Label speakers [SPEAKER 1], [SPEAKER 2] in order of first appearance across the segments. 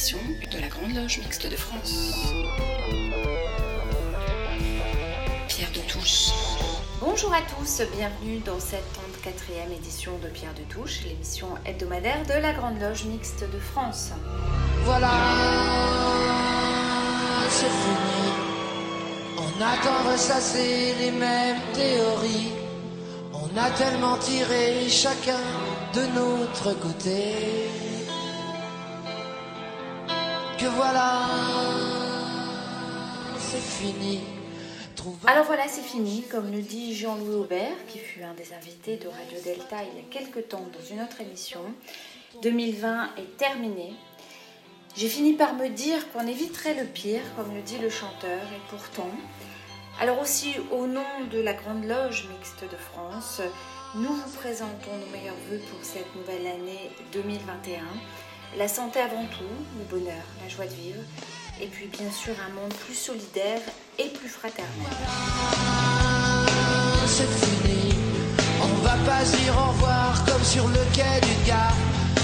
[SPEAKER 1] émission de la Grande Loge Mixte de France. Pierre de Touche.
[SPEAKER 2] Bonjour à tous, bienvenue dans cette 34e édition de Pierre de Touche, l'émission hebdomadaire de la Grande Loge Mixte de France.
[SPEAKER 3] Voilà, c'est fini. On a tant ressassé les mêmes théories. On a tellement tiré chacun de notre côté. Voilà, c'est fini.
[SPEAKER 2] Alors voilà, c'est fini, comme le dit Jean-Louis Aubert, qui fut un des invités de Radio Delta il y a quelques temps dans une autre émission. 2020 est terminé. J'ai fini par me dire qu'on éviterait le pire, comme le dit le chanteur, et pourtant. Alors aussi, au nom de la Grande Loge Mixte de France, nous vous présentons nos meilleurs voeux pour cette nouvelle année 2021. La santé avant tout, le bonheur, la joie de vivre, et puis bien sûr un monde plus solidaire et plus fraternel.
[SPEAKER 3] c'est fini. On va pas dire au revoir comme sur le quai d'une gare.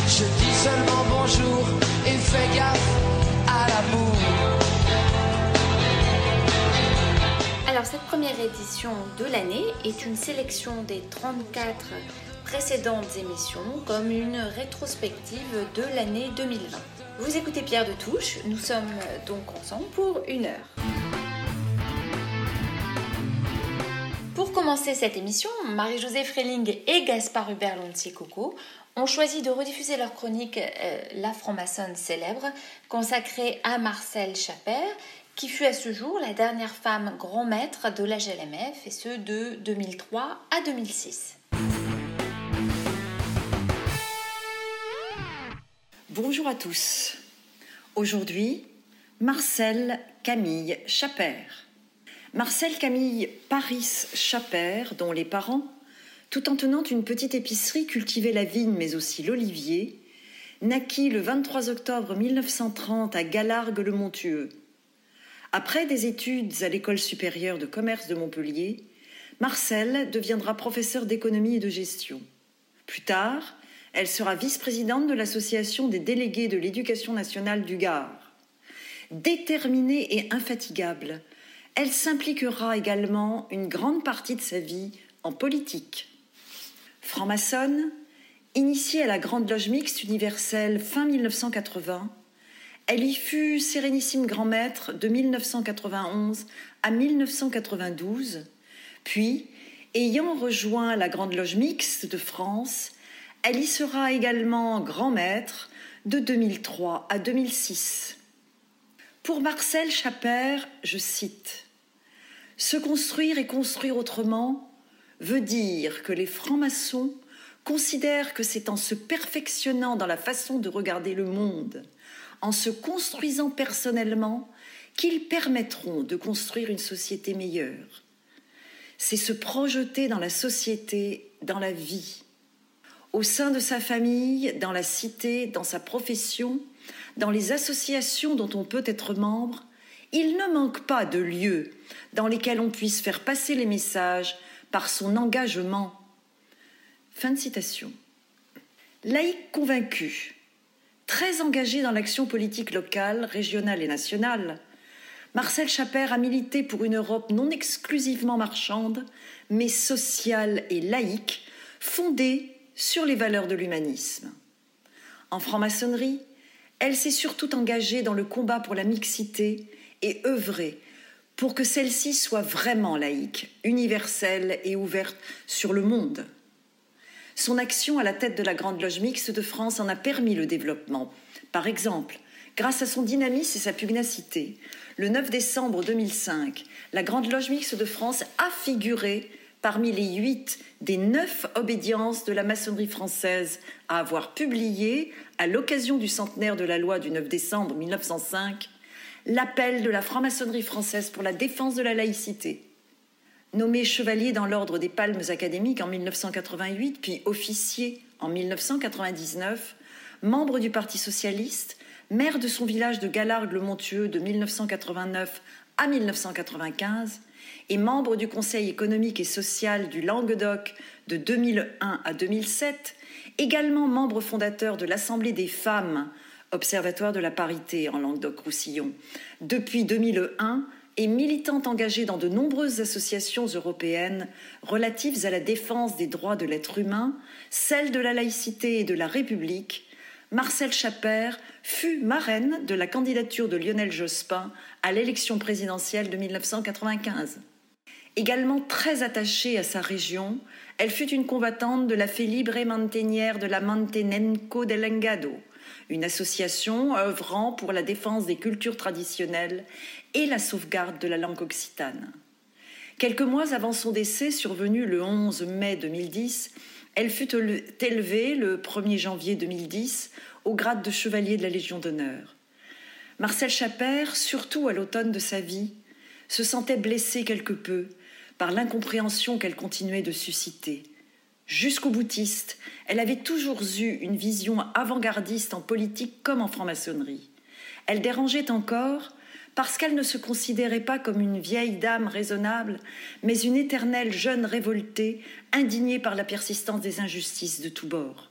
[SPEAKER 3] Je dis seulement bonjour et fais gaffe à l'amour.
[SPEAKER 2] Alors cette première édition de l'année est une sélection des 34 précédentes émissions comme une rétrospective de l'année 2020. Vous écoutez Pierre de Touche, nous sommes donc ensemble pour une heure. Pour commencer cette émission, Marie-Josée Freling et Gaspard Hubert Lontier-Coco ont choisi de rediffuser leur chronique euh, La franc-maçonne célèbre, consacrée à Marcel Chaper, qui fut à ce jour la dernière femme grand maître de la GLMF, et ce de 2003 à 2006.
[SPEAKER 4] Bonjour à tous. Aujourd'hui, Marcel Camille Chapert. Marcel Camille Paris Chapert, dont les parents, tout en tenant une petite épicerie, cultivaient la vigne mais aussi l'olivier, naquit le 23 octobre 1930 à Galargues-le-Montueux. Après des études à l'école supérieure de commerce de Montpellier, Marcel deviendra professeur d'économie et de gestion. Plus tard, elle sera vice-présidente de l'Association des délégués de l'éducation nationale du Gard. Déterminée et infatigable, elle s'impliquera également une grande partie de sa vie en politique. Franc-maçonne, initiée à la Grande Loge Mixte universelle fin 1980, elle y fut sérénissime grand maître de 1991 à 1992, puis, ayant rejoint la Grande Loge Mixte de France, elle y sera également grand maître de 2003 à 2006. Pour Marcel Chaper, je cite Se construire et construire autrement veut dire que les francs-maçons considèrent que c'est en se perfectionnant dans la façon de regarder le monde, en se construisant personnellement, qu'ils permettront de construire une société meilleure. C'est se projeter dans la société, dans la vie au sein de sa famille, dans la cité, dans sa profession, dans les associations dont on peut être membre, il ne manque pas de lieux dans lesquels on puisse faire passer les messages par son engagement. Fin de citation. Laïque convaincu, très engagé dans l'action politique locale, régionale et nationale, Marcel Chaper a milité pour une Europe non exclusivement marchande, mais sociale et laïque, fondée sur les valeurs de l'humanisme. En franc-maçonnerie, elle s'est surtout engagée dans le combat pour la mixité et œuvré pour que celle-ci soit vraiment laïque, universelle et ouverte sur le monde. Son action à la tête de la Grande Loge Mixte de France en a permis le développement. Par exemple, grâce à son dynamisme et sa pugnacité, le 9 décembre 2005, la Grande Loge Mixte de France a figuré parmi les huit des neuf obédiences de la maçonnerie française à avoir publié, à l'occasion du centenaire de la loi du 9 décembre 1905, l'appel de la franc-maçonnerie française pour la défense de la laïcité. Nommé chevalier dans l'ordre des Palmes académiques en 1988, puis officier en 1999, membre du Parti socialiste, maire de son village de Galargues-le-Montueux de 1989 à 1995 et membre du Conseil économique et social du Languedoc de 2001 à 2007, également membre fondateur de l'Assemblée des femmes Observatoire de la parité en Languedoc-Roussillon, depuis 2001 et militante engagée dans de nombreuses associations européennes relatives à la défense des droits de l'être humain, celle de la laïcité et de la République, Marcel Chaper fut marraine de la candidature de Lionel Jospin à l'élection présidentielle de 1995. Également très attachée à sa région, elle fut une combattante de la Fe Libre Mantenière de la Mantenenco del Engado, une association œuvrant pour la défense des cultures traditionnelles et la sauvegarde de la langue occitane. Quelques mois avant son décès, survenu le 11 mai 2010, elle fut élevée le 1er janvier 2010 au grade de chevalier de la Légion d'honneur. Marcel Chaper, surtout à l'automne de sa vie, se sentait blessée quelque peu par l'incompréhension qu'elle continuait de susciter. Jusqu'au boutiste, elle avait toujours eu une vision avant-gardiste en politique comme en franc-maçonnerie. Elle dérangeait encore parce qu'elle ne se considérait pas comme une vieille dame raisonnable, mais une éternelle jeune révoltée, indignée par la persistance des injustices de tous bords.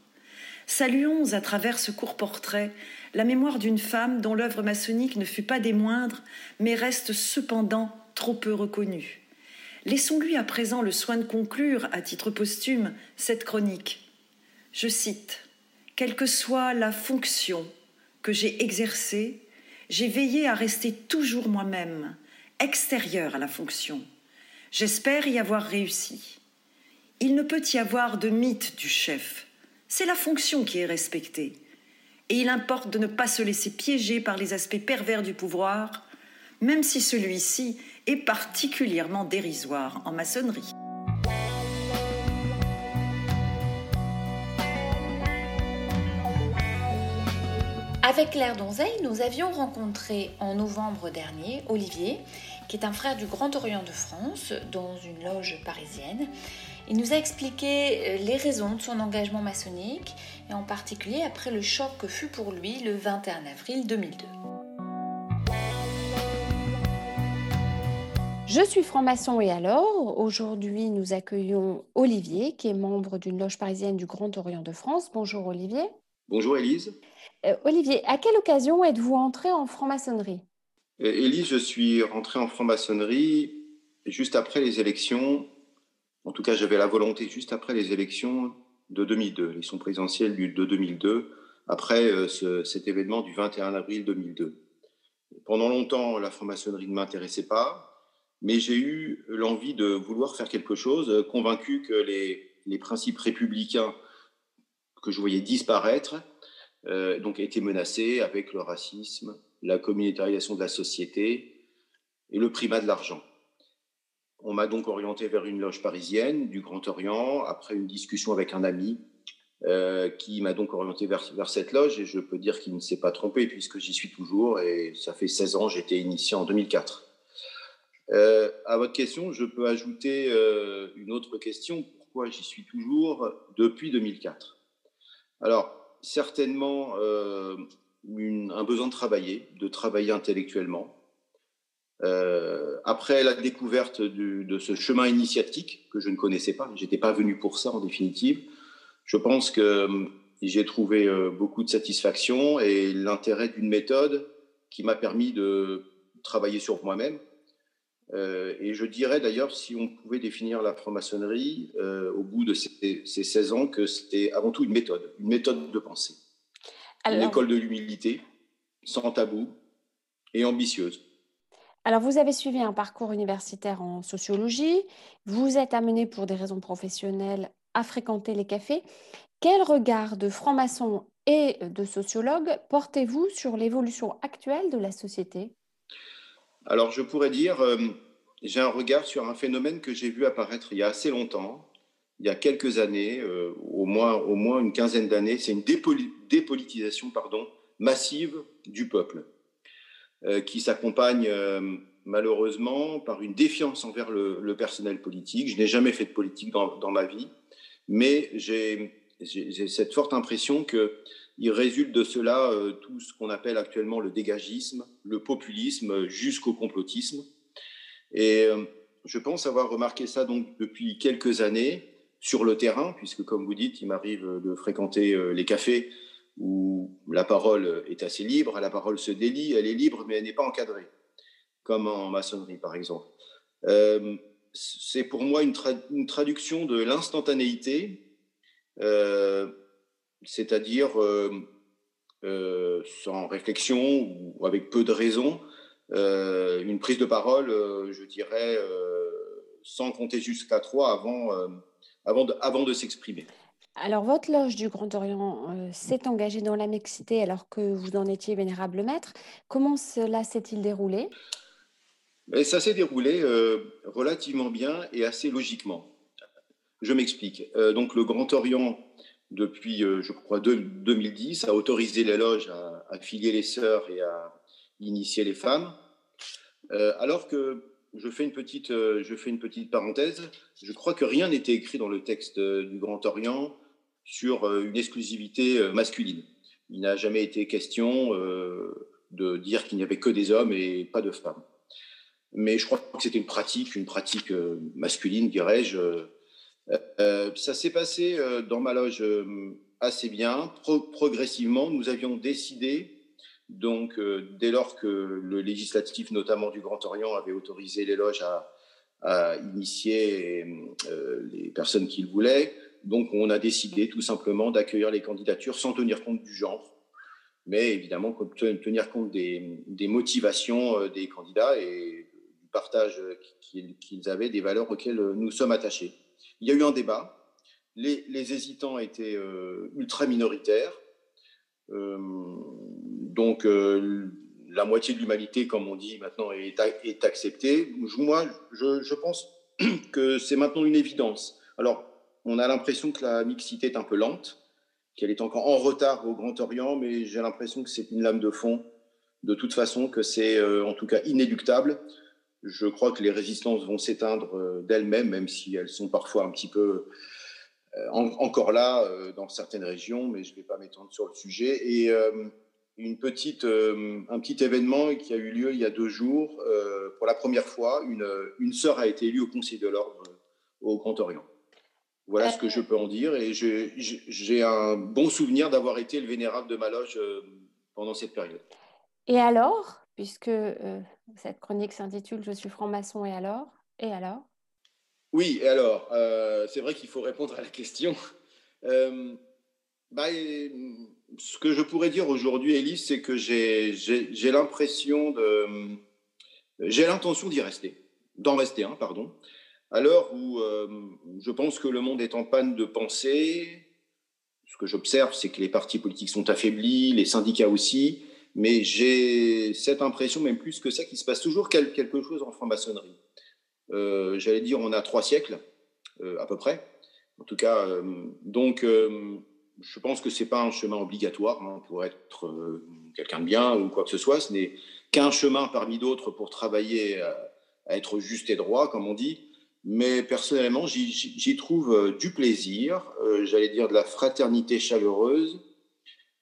[SPEAKER 4] Saluons à travers ce court portrait la mémoire d'une femme dont l'œuvre maçonnique ne fut pas des moindres, mais reste cependant trop peu reconnue. Laissons-lui à présent le soin de conclure, à titre posthume, cette chronique. Je cite Quelle que soit la fonction que j'ai exercée, j'ai veillé à rester toujours moi-même, extérieur à la fonction. J'espère y avoir réussi. Il ne peut y avoir de mythe du chef. C'est la fonction qui est respectée. Et il importe de ne pas se laisser piéger par les aspects pervers du pouvoir, même si celui-ci est particulièrement dérisoire en maçonnerie.
[SPEAKER 2] Avec Claire Donzeil, nous avions rencontré en novembre dernier Olivier, qui est un frère du Grand Orient de France, dans une loge parisienne. Il nous a expliqué euh, les raisons de son engagement maçonnique, et en particulier après le choc que fut pour lui le 21 avril 2002. Je suis franc-maçon et alors, aujourd'hui nous accueillons Olivier, qui est membre d'une loge parisienne du Grand Orient de France. Bonjour Olivier.
[SPEAKER 5] Bonjour Élise.
[SPEAKER 2] Euh, Olivier, à quelle occasion êtes-vous entré en franc-maçonnerie?
[SPEAKER 5] Euh, Élise, je suis rentré en franc-maçonnerie juste après les élections. En tout cas, j'avais la volonté juste après les élections de 2002, l'élection présidentielle de 2002, après euh, cet événement du 21 avril 2002. Pendant longtemps, la franc-maçonnerie ne m'intéressait pas, mais j'ai eu l'envie de vouloir faire quelque chose, convaincu que les, les principes républicains que je voyais disparaître euh, donc été menacé avec le racisme, la communautarisation de la société et le primat de l'argent. On m'a donc orienté vers une loge parisienne du Grand Orient après une discussion avec un ami euh, qui m'a donc orienté vers, vers, cette loge et je peux dire qu'il ne s'est pas trompé puisque j'y suis toujours et ça fait 16 ans, j'étais initié en 2004. Euh, à votre question, je peux ajouter euh, une autre question. Pourquoi j'y suis toujours depuis 2004 Alors, certainement euh, un besoin de travailler, de travailler intellectuellement. Euh, après la découverte de ce chemin initiatique que je ne connaissais pas, j'étais pas venu pour ça en définitive. Je pense que j'ai trouvé beaucoup de satisfaction et l'intérêt d'une méthode qui m'a permis de travailler sur moi-même, euh, et je dirais d'ailleurs, si on pouvait définir la franc-maçonnerie euh, au bout de ces, 16 ans, que c'était avant tout une méthode, une méthode de pensée. Une école de l'humilité, sans tabou et ambitieuse.
[SPEAKER 2] Alors, vous avez suivi un parcours universitaire en sociologie, vous êtes amené pour des raisons professionnelles à fréquenter les cafés. Quel regard de franc-maçon et de sociologue portez-vous sur l'évolution actuelle de la société?
[SPEAKER 5] Alors, je pourrais dire, euh, j'ai un regard sur un phénomène que j'ai vu apparaître il y a assez longtemps, il y a quelques années, euh, au, moins, une quinzaine d'années. C'est une dépolitisation massive du peuple, euh, qui s'accompagne malheureusement par une défiance envers le, personnel politique. Je n'ai jamais fait de politique dans ma vie, mais j'ai cette forte impression que il résulte de cela euh, tout ce qu'on appelle actuellement le dégagisme, le populisme jusqu'au complotisme. Et euh, je pense avoir remarqué ça donc depuis quelques années sur le terrain, puisque comme vous dites, il m'arrive de fréquenter euh, les cafés où la parole est assez libre, la parole se délie, elle est libre, mais elle n'est pas encadrée, comme en maçonnerie par exemple. Euh, c'est pour moi une, traduction de l'instantanéité, euh, c'est-à-dire euh, sans réflexion ou avec peu de raison, une prise de parole, je dirais, sans compter jusqu'à trois avant, avant de, avant de s'exprimer.
[SPEAKER 2] Alors, votre loge du Grand Orient euh, s'est engagée dans la mixité alors que vous en étiez vénérable maître. Comment cela s'est-il déroulé?
[SPEAKER 5] Ben, Ça s'est déroulé euh, relativement bien et assez logiquement. Je m'explique. Euh, donc, le Grand Orient, depuis, je crois, 2010, a autorisé les loges à, à, filier les sœurs et à initier les femmes. alors que je fais, une petite, je fais une petite parenthèse. Je crois que rien n'était écrit dans le texte du Grand Orient sur euh, une exclusivité euh, masculine. Il n'a jamais été question euh, de dire qu'il n'y avait que des hommes et pas de femmes. Mais je crois que c'était une pratique, une pratique masculine, dirais-je. Ça s'est passé dans ma loge assez bien. progressivement, nous avions décidé, donc dès lors que le législatif, notamment du Grand Orient, avait autorisé les loges à, initier les personnes qu'ils voulaient, donc, on a décidé tout simplement d'accueillir les candidatures sans tenir compte du genre, mais évidemment tenir compte des, motivations euh, des candidats et du partage qu'ils avaient des valeurs auxquelles nous sommes attachés. Il y a eu un débat. Les, hésitants étaient euh, ultra minoritaires. Euh, donc, la moitié de l'humanité, comme on dit maintenant, est, acceptée. Moi, je, je pense que c'est maintenant une évidence. Alors, on a l'impression que la mixité est un peu lente, qu'elle est encore en retard au Grand Orient, mais j'ai l'impression que c'est une lame de fond, de toute façon, que c'est euh, en tout cas inéluctable. Je crois que les résistances vont s'éteindre euh, d'elles-mêmes, même si elles sont parfois un petit peu euh, encore là dans certaines régions, mais je ne vais pas m'étendre sur le sujet. Et une petite, un petit événement qui a eu lieu il y a deux jours, pour la première fois, une, une sœur a été élue au Conseil de l'Ordre au Grand Orient. Voilà ce que je peux en dire. Et j'ai un bon souvenir d'avoir été le vénérable de ma loge euh, pendant cette période.
[SPEAKER 2] Et alors, puisque euh, cette chronique s'intitule Je suis franc-maçon et alors? Et alors?
[SPEAKER 5] Oui, et alors euh, C'est vrai qu'il faut répondre à la question. Bah, ce que je pourrais dire aujourd'hui, Élise, c'est que j'ai l'impression de. J'ai l'intention d'y rester, d'en rester, hein, pardon à l'heure où euh, je pense que le monde est en panne de pensée, ce que j'observe, c'est que les partis politiques sont affaiblis, les syndicats aussi, mais j'ai cette impression, même plus que ça, qu'il se passe toujours quelque chose en franc-maçonnerie. Euh, j'allais dire, on a trois siècles, euh, à peu près. En tout cas, donc, je pense que ce n'est pas un chemin obligatoire hein, pour être quelqu'un de bien ou quoi que ce soit. Ce n'est qu'un chemin parmi d'autres pour travailler à, être juste et droit, comme on dit. Mais personnellement, j'y trouve euh, du plaisir, euh, j'allais dire de la fraternité chaleureuse,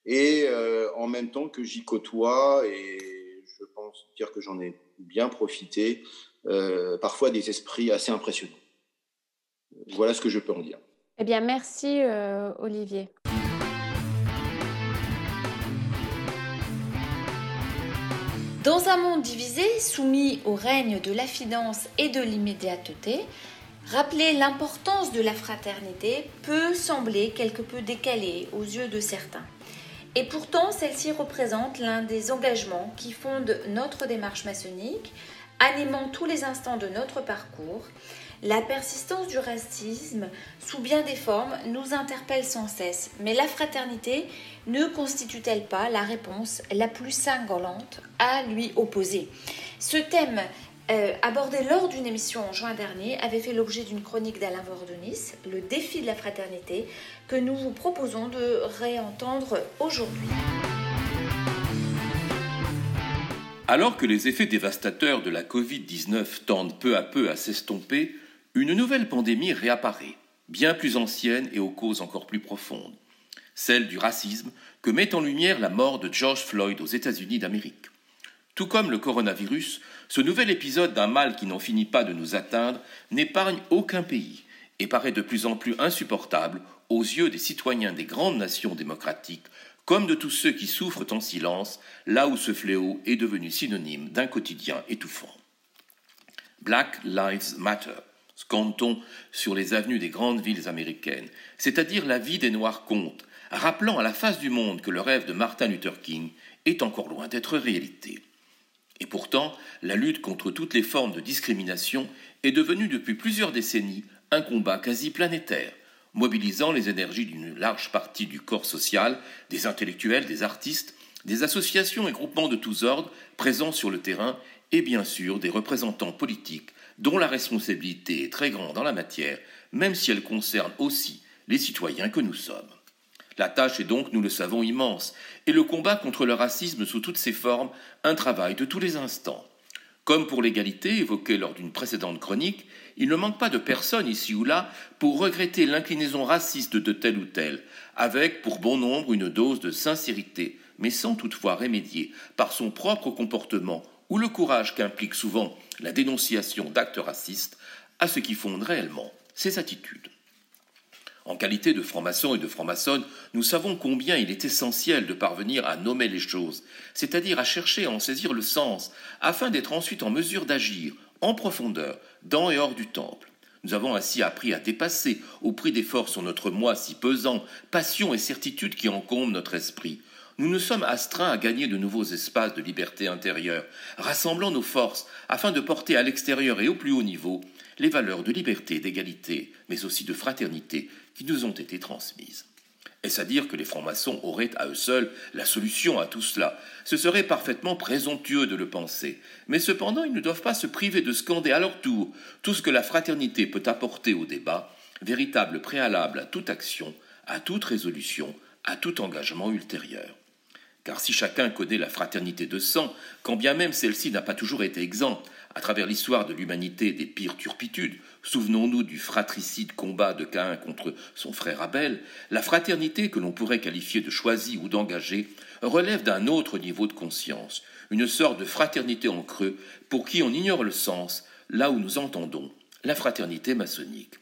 [SPEAKER 5] et euh, en même temps que j'y côtoie, et je pense dire que j'en ai bien profité, parfois des esprits assez impressionnants. Voilà ce que je peux en dire.
[SPEAKER 2] Eh bien, merci Olivier. Dans un monde divisé, soumis au règne de la finance et de l'immédiateté, rappeler l'importance de la fraternité peut sembler quelque peu décalé aux yeux de certains. Et pourtant, celle-ci représente l'un des engagements qui fondent notre démarche maçonnique, animant tous les instants de notre parcours la persistance du racisme, sous bien des formes, nous interpelle sans cesse. Mais la fraternité ne constitue-t-elle pas la réponse la plus cinglante à lui opposer? Ce thème, euh, abordé lors d'une émission en juin dernier, avait fait l'objet d'une chronique d'Alain Vordonis, Le défi de la fraternité, que nous vous proposons de réentendre aujourd'hui.
[SPEAKER 6] Alors que les effets dévastateurs de la Covid-19 tendent peu à peu à s'estomper, une nouvelle pandémie réapparaît, bien plus ancienne et aux causes encore plus profondes, celle du racisme que met en lumière la mort de George Floyd aux États-Unis d'Amérique. Tout comme le coronavirus, ce nouvel épisode d'un mal qui n'en finit pas de nous atteindre n'épargne aucun pays et paraît de plus en plus insupportable aux yeux des citoyens des grandes nations démocratiques comme de tous ceux qui souffrent en silence, là où ce fléau est devenu synonyme d'un quotidien étouffant. Black Lives Matter, scande-t-on sur les avenues des grandes villes américaines, c'est-à-dire la vie des Noirs compte, rappelant à la face du monde que le rêve de Martin Luther King est encore loin d'être réalité. Et pourtant, la lutte contre toutes les formes de discrimination est devenue depuis plusieurs décennies un combat quasi planétaire, mobilisant les énergies d'une large partie du corps social, des intellectuels, des artistes, des associations et groupements de tous ordres présents sur le terrain et bien sûr des représentants politiques dont la responsabilité est très grande en la matière, même si elle concerne aussi les citoyens que nous sommes. La tâche est donc, nous le savons, immense, et le combat contre le racisme sous toutes ses formes, un travail de tous les instants. Comme pour l'égalité évoquée lors d'une précédente chronique, il ne manque pas de personnes ici ou là pour regretter l'inclinaison raciste de tel ou tel, avec pour bon nombre une dose de sincérité, mais sans toutefois remédier par son propre comportement ou le courage qu'implique souvent la dénonciation d'actes racistes à ce qui fonde réellement ses attitudes. En qualité de franc-maçon et de franc-maçonne, nous savons combien il est essentiel de parvenir à nommer les choses, c'est-à-dire à chercher à en saisir le sens, afin d'être ensuite en mesure d'agir en profondeur, dans et hors du temple. Nous avons ainsi appris à dépasser, au prix d'efforts sur notre moi si pesant, passion et certitude qui encombrent notre esprit. Nous nous sommes astreints à gagner de nouveaux espaces de liberté intérieure, rassemblant nos forces afin de porter à l'extérieur et au plus haut niveau les valeurs de liberté, d'égalité, mais aussi de fraternité qui nous ont été transmises. Est-ce à dire que les francs-maçons auraient à eux seuls la solution à tout cela? Ce serait parfaitement présomptueux de le penser. Mais cependant, ils ne doivent pas se priver de scander à leur tour tout ce que la fraternité peut apporter au débat, véritable préalable à toute action, à toute résolution, à tout engagement ultérieur. Car si chacun connaît la fraternité de sang, quand bien même celle-ci n'a pas toujours été exempte, à travers l'histoire de l'humanité des pires turpitudes, souvenons-nous du fratricide combat de Caïn contre son frère Abel, la fraternité que l'on pourrait qualifier de choisie ou d'engagée relève d'un autre niveau de conscience, une sorte de fraternité en creux pour qui on ignore le sens, là où nous entendons la fraternité maçonnique.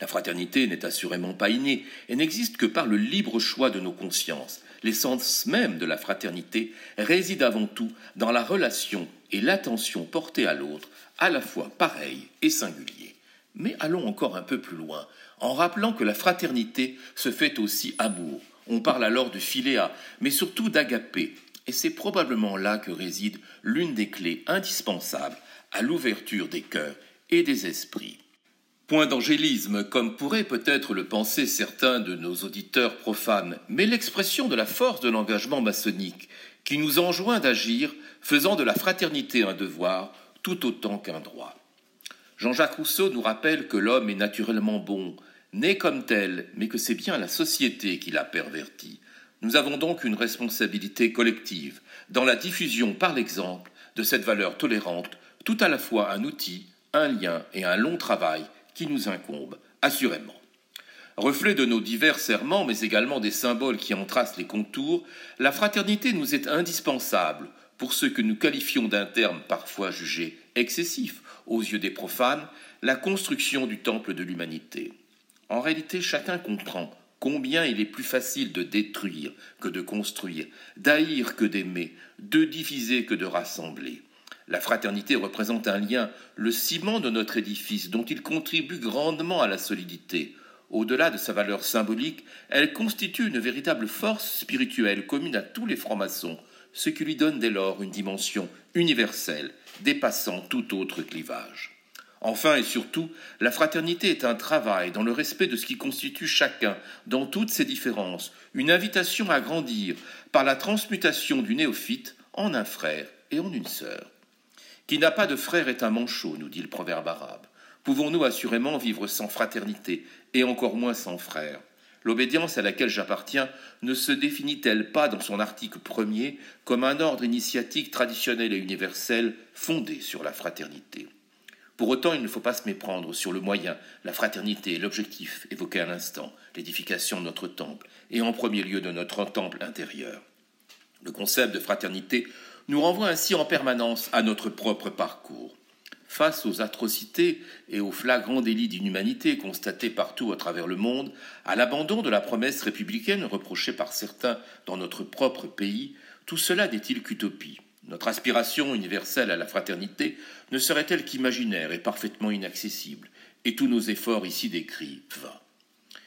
[SPEAKER 6] La fraternité n'est assurément pas innée et n'existe que par le libre choix de nos consciences. L'essence même de la fraternité réside avant tout dans la relation et l'attention portée à l'autre, à la fois pareil et singulier. Mais allons encore un peu plus loin, en rappelant que la fraternité se fait aussi amour. On parle alors de philéa, mais surtout d'agapé, et c'est probablement là que réside l'une des clés indispensables à l'ouverture des cœurs et des esprits. Point d'angélisme, comme pourraient peut-être le penser certains de nos auditeurs profanes, mais l'expression de la force de l'engagement maçonnique, qui nous enjoint d'agir, faisant de la fraternité un devoir tout autant qu'un droit. Jean-Jacques Rousseau nous rappelle que l'homme est naturellement bon, né comme tel, mais que c'est bien la société qui l'a perverti. Nous avons donc une responsabilité collective dans la diffusion par l'exemple de cette valeur tolérante, tout à la fois un outil, un lien et un long travail qui nous incombe, assurément. Reflet de nos divers serments, mais également des symboles qui en tracent les contours, la fraternité nous est indispensable pour ce que nous qualifions d'un terme parfois jugé excessif aux yeux des profanes, la construction du temple de l'humanité. En réalité, chacun comprend combien il est plus facile de détruire que de construire, d'haïr que d'aimer, de diviser que de rassembler. La fraternité représente un lien, le ciment de notre édifice, dont il contribue grandement à la solidité. Au-delà de sa valeur symbolique, elle constitue une véritable force spirituelle commune à tous les francs-maçons, ce qui lui donne dès lors une dimension universelle, dépassant tout autre clivage. Enfin et surtout, la fraternité est un travail dans le respect de ce qui constitue chacun, dans toutes ses différences, une invitation à grandir par la transmutation du néophyte en un frère et en une sœur. Qui n'a pas de frère est un manchot, nous dit le proverbe arabe. Pouvons-nous assurément vivre sans fraternité, et encore moins sans frère? L'obédience à laquelle j'appartiens ne se définit-elle pas dans son article premier comme un ordre initiatique traditionnel et universel fondé sur la fraternité? Pour autant, il ne faut pas se méprendre sur le moyen, la fraternité et l'objectif évoqué à l'instant, l'édification de notre temple, et en premier lieu de notre temple intérieur. Le concept de fraternité nous renvoie ainsi en permanence à notre propre parcours. Face aux atrocités et aux flagrants délits d'inhumanité constatés partout à travers le monde, à l'abandon de la promesse républicaine reprochée par certains dans notre propre pays, tout cela n'est-il qu'utopie? Notre aspiration universelle à la fraternité ne serait-elle qu'imaginaire et parfaitement inaccessible Et tous nos efforts ici décrits, vains?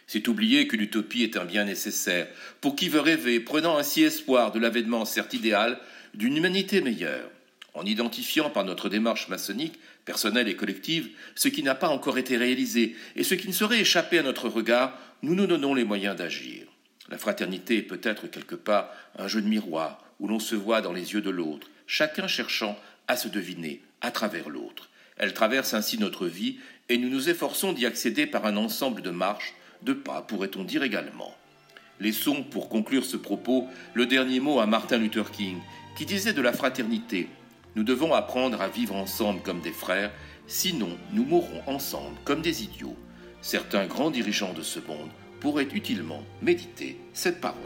[SPEAKER 6] C'est oublier que l'utopie est un bien nécessaire pour qui veut rêver, prenant ainsi espoir de l'avènement certes idéal d'une humanité meilleure en identifiant par notre démarche maçonnique, personnelle et collective, ce qui n'a pas encore été réalisé et ce qui ne saurait échapper à notre regard, nous nous donnons les moyens d'agir. La fraternité est peut-être quelque part un jeu de miroir où l'on se voit dans les yeux de l'autre, chacun cherchant à se deviner à travers l'autre. Elle traverse ainsi notre vie et nous nous efforçons d'y accéder par un ensemble de marches, de pas, pourrait-on dire également. Laissons, pour conclure ce propos, le dernier mot à Martin Luther King, qui disait de la fraternité nous devons apprendre à vivre ensemble comme des frères, sinon nous mourrons ensemble comme des idiots. Certains grands dirigeants de ce monde pourraient utilement méditer cette parole.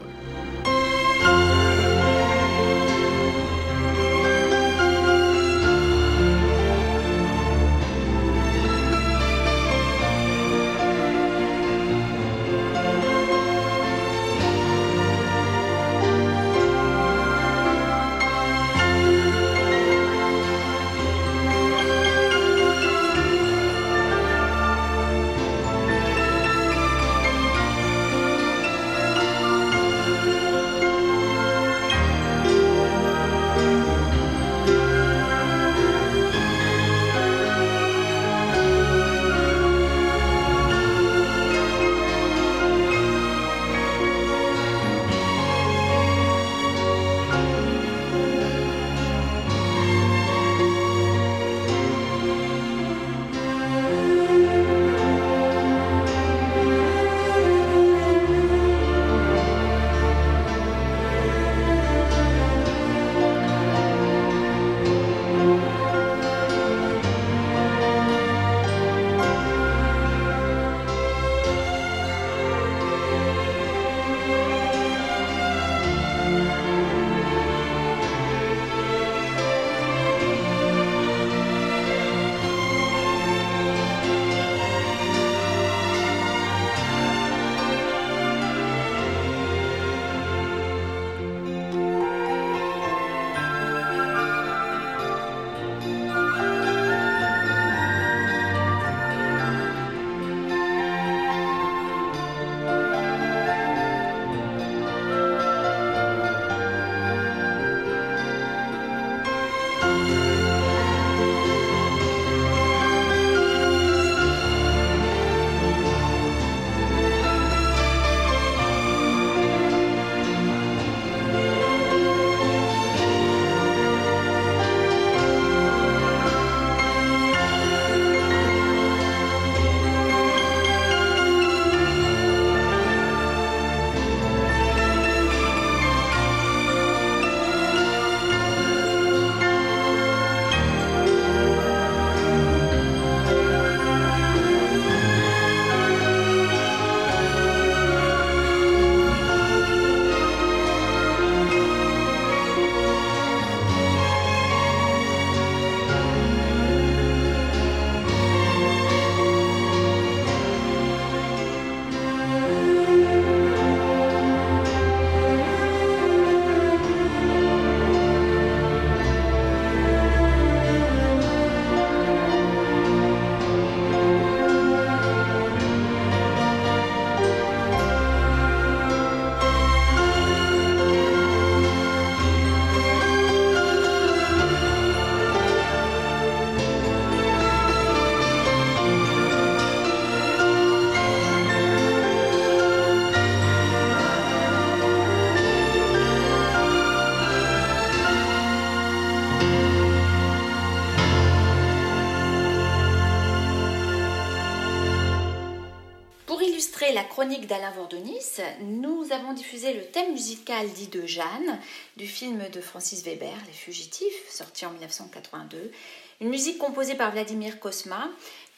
[SPEAKER 2] Chronique d'Alain Vordonis, nous avons diffusé le thème musical dit de Jeanne du film de Francis Weber, Les Fugitifs, sorti en 1982. Une musique composée par Vladimir Kosma.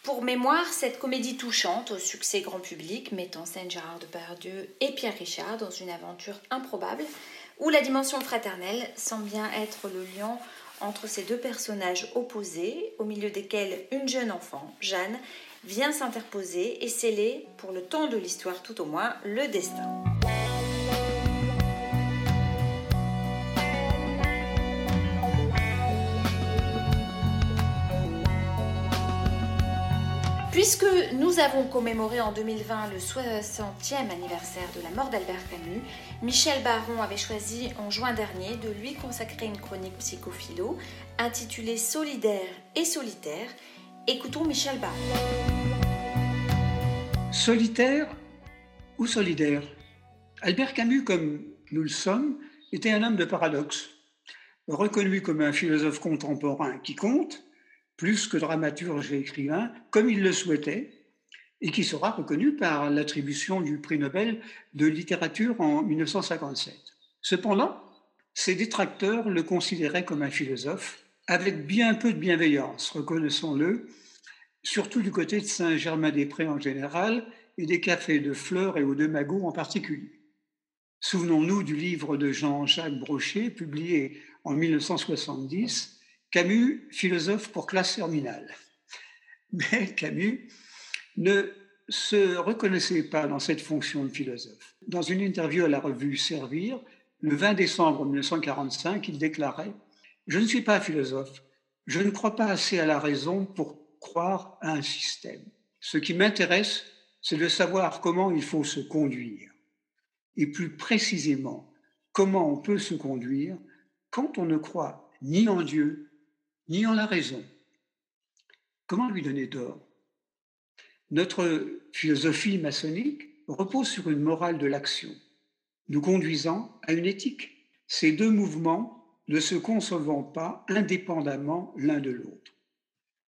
[SPEAKER 2] Pour mémoire, cette comédie touchante au succès grand public met en scène Gérard Depardieu et Pierre Richard dans une aventure improbable où la dimension fraternelle semble bien être le lion entre ces deux personnages opposés, au milieu desquels une jeune enfant, Jeanne, vient s'interposer et sceller, pour le temps de l'histoire tout au moins, le destin. Puisque nous avons commémoré en 2020 le 60e anniversaire de la mort d'Albert Camus, Michel Baron avait choisi en juin dernier de lui consacrer une chronique psychophilo intitulée Solidaire et solitaire. Écoutons Michel Baron.
[SPEAKER 7] Solitaire ou solidaire? Albert Camus, comme nous le sommes, était un homme de paradoxe, reconnu comme un philosophe contemporain qui compte, plus que dramaturge et écrivain, comme il le souhaitait, et qui sera reconnu par l'attribution du prix Nobel de littérature en 1957. Cependant, ses détracteurs le considéraient comme un philosophe, avec bien peu de bienveillance, reconnaissons-le, surtout du côté de Saint-Germain-des-Prés en général et des cafés de Fleurs et aux Deux Magots en particulier. Souvenons-nous du livre de Jean-Jacques Brochet, publié en 1970, Camus, philosophe pour classe terminale. Mais Camus ne se reconnaissait pas dans cette fonction de philosophe. Dans une interview à la revue Servir, le 20 décembre 1945, il déclarait Je ne suis pas philosophe, je ne crois pas assez à la raison pour croire à un système. Ce qui m'intéresse, c'est de savoir comment il faut se conduire. Et plus précisément, comment on peut se conduire quand on ne croit ni en Dieu, ni en la raison. Comment lui donner tort? Notre philosophie maçonnique repose sur une morale de l'action, nous conduisant à une éthique. Ces deux mouvements ne se concevant pas indépendamment l'un de l'autre.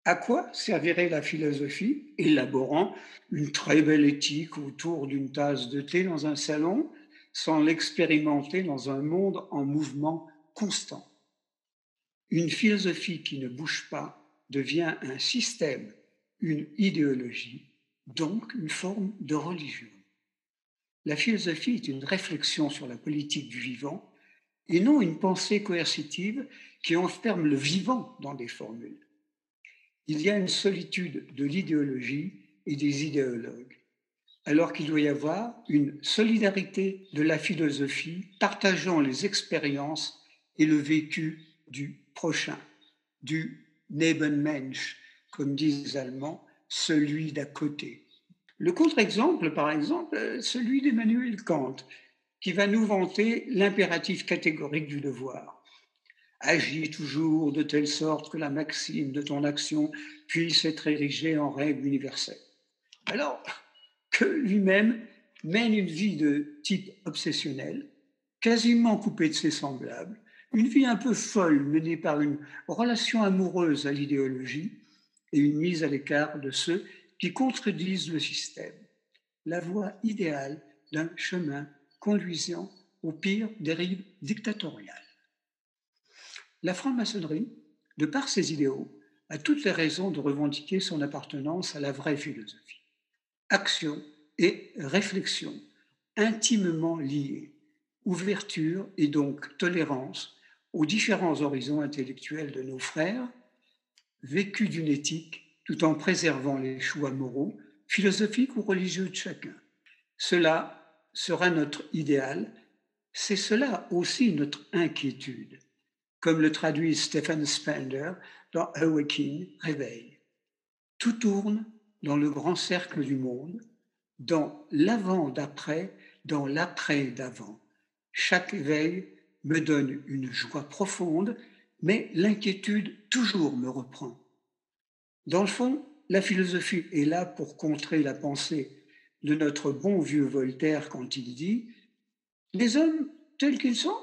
[SPEAKER 7] À quoi servirait la philosophie élaborant une très belle éthique autour d'une tasse de thé dans un salon sans l'expérimenter dans un monde en mouvement constant? Une philosophie qui ne bouge pas devient un système, une idéologie, donc une forme de religion. La philosophie est une réflexion sur la politique du vivant et non une pensée coercitive qui enferme le vivant dans des formules. Il y a une solitude de l'idéologie et des idéologues, alors qu'il doit y avoir une solidarité de la philosophie partageant les expériences et le vécu du prochain, du Nebenmensch, comme disent les Allemands, celui d'à côté. Le contre-exemple, par exemple, celui d'Emmanuel Kant, qui va nous vanter l'impératif catégorique du devoir. Agis toujours de telle sorte que la maxime de ton action puisse être érigée en règle universelle. Alors que lui-même mène une vie de type obsessionnel, quasiment coupé de ses semblables, une vie un peu folle menée par une relation amoureuse à l'idéologie et une mise à l'écart de ceux qui contredisent le système. La voie idéale d'un chemin conduisant au pire dérives dictatoriales. La franc-maçonnerie, de par ses idéaux, a toutes les raisons de revendiquer son appartenance à la vraie philosophie. Action et réflexion intimement liées, ouverture et donc tolérance aux différents horizons intellectuels de nos frères, vécu d'une éthique tout en préservant les choix moraux, philosophiques ou religieux de chacun. Cela sera notre idéal, c'est cela aussi notre inquiétude, comme le traduit Stephen Spender dans Awakening, Réveil. Tout tourne dans le grand cercle du monde, dans l'avant d'après, dans l'après d'avant. Chaque éveil me donne une joie profonde, mais l'inquiétude toujours me reprend. Dans le fond, la philosophie est là pour contrer la pensée de notre bon vieux Voltaire quand il dit Les hommes tels qu'ils sont,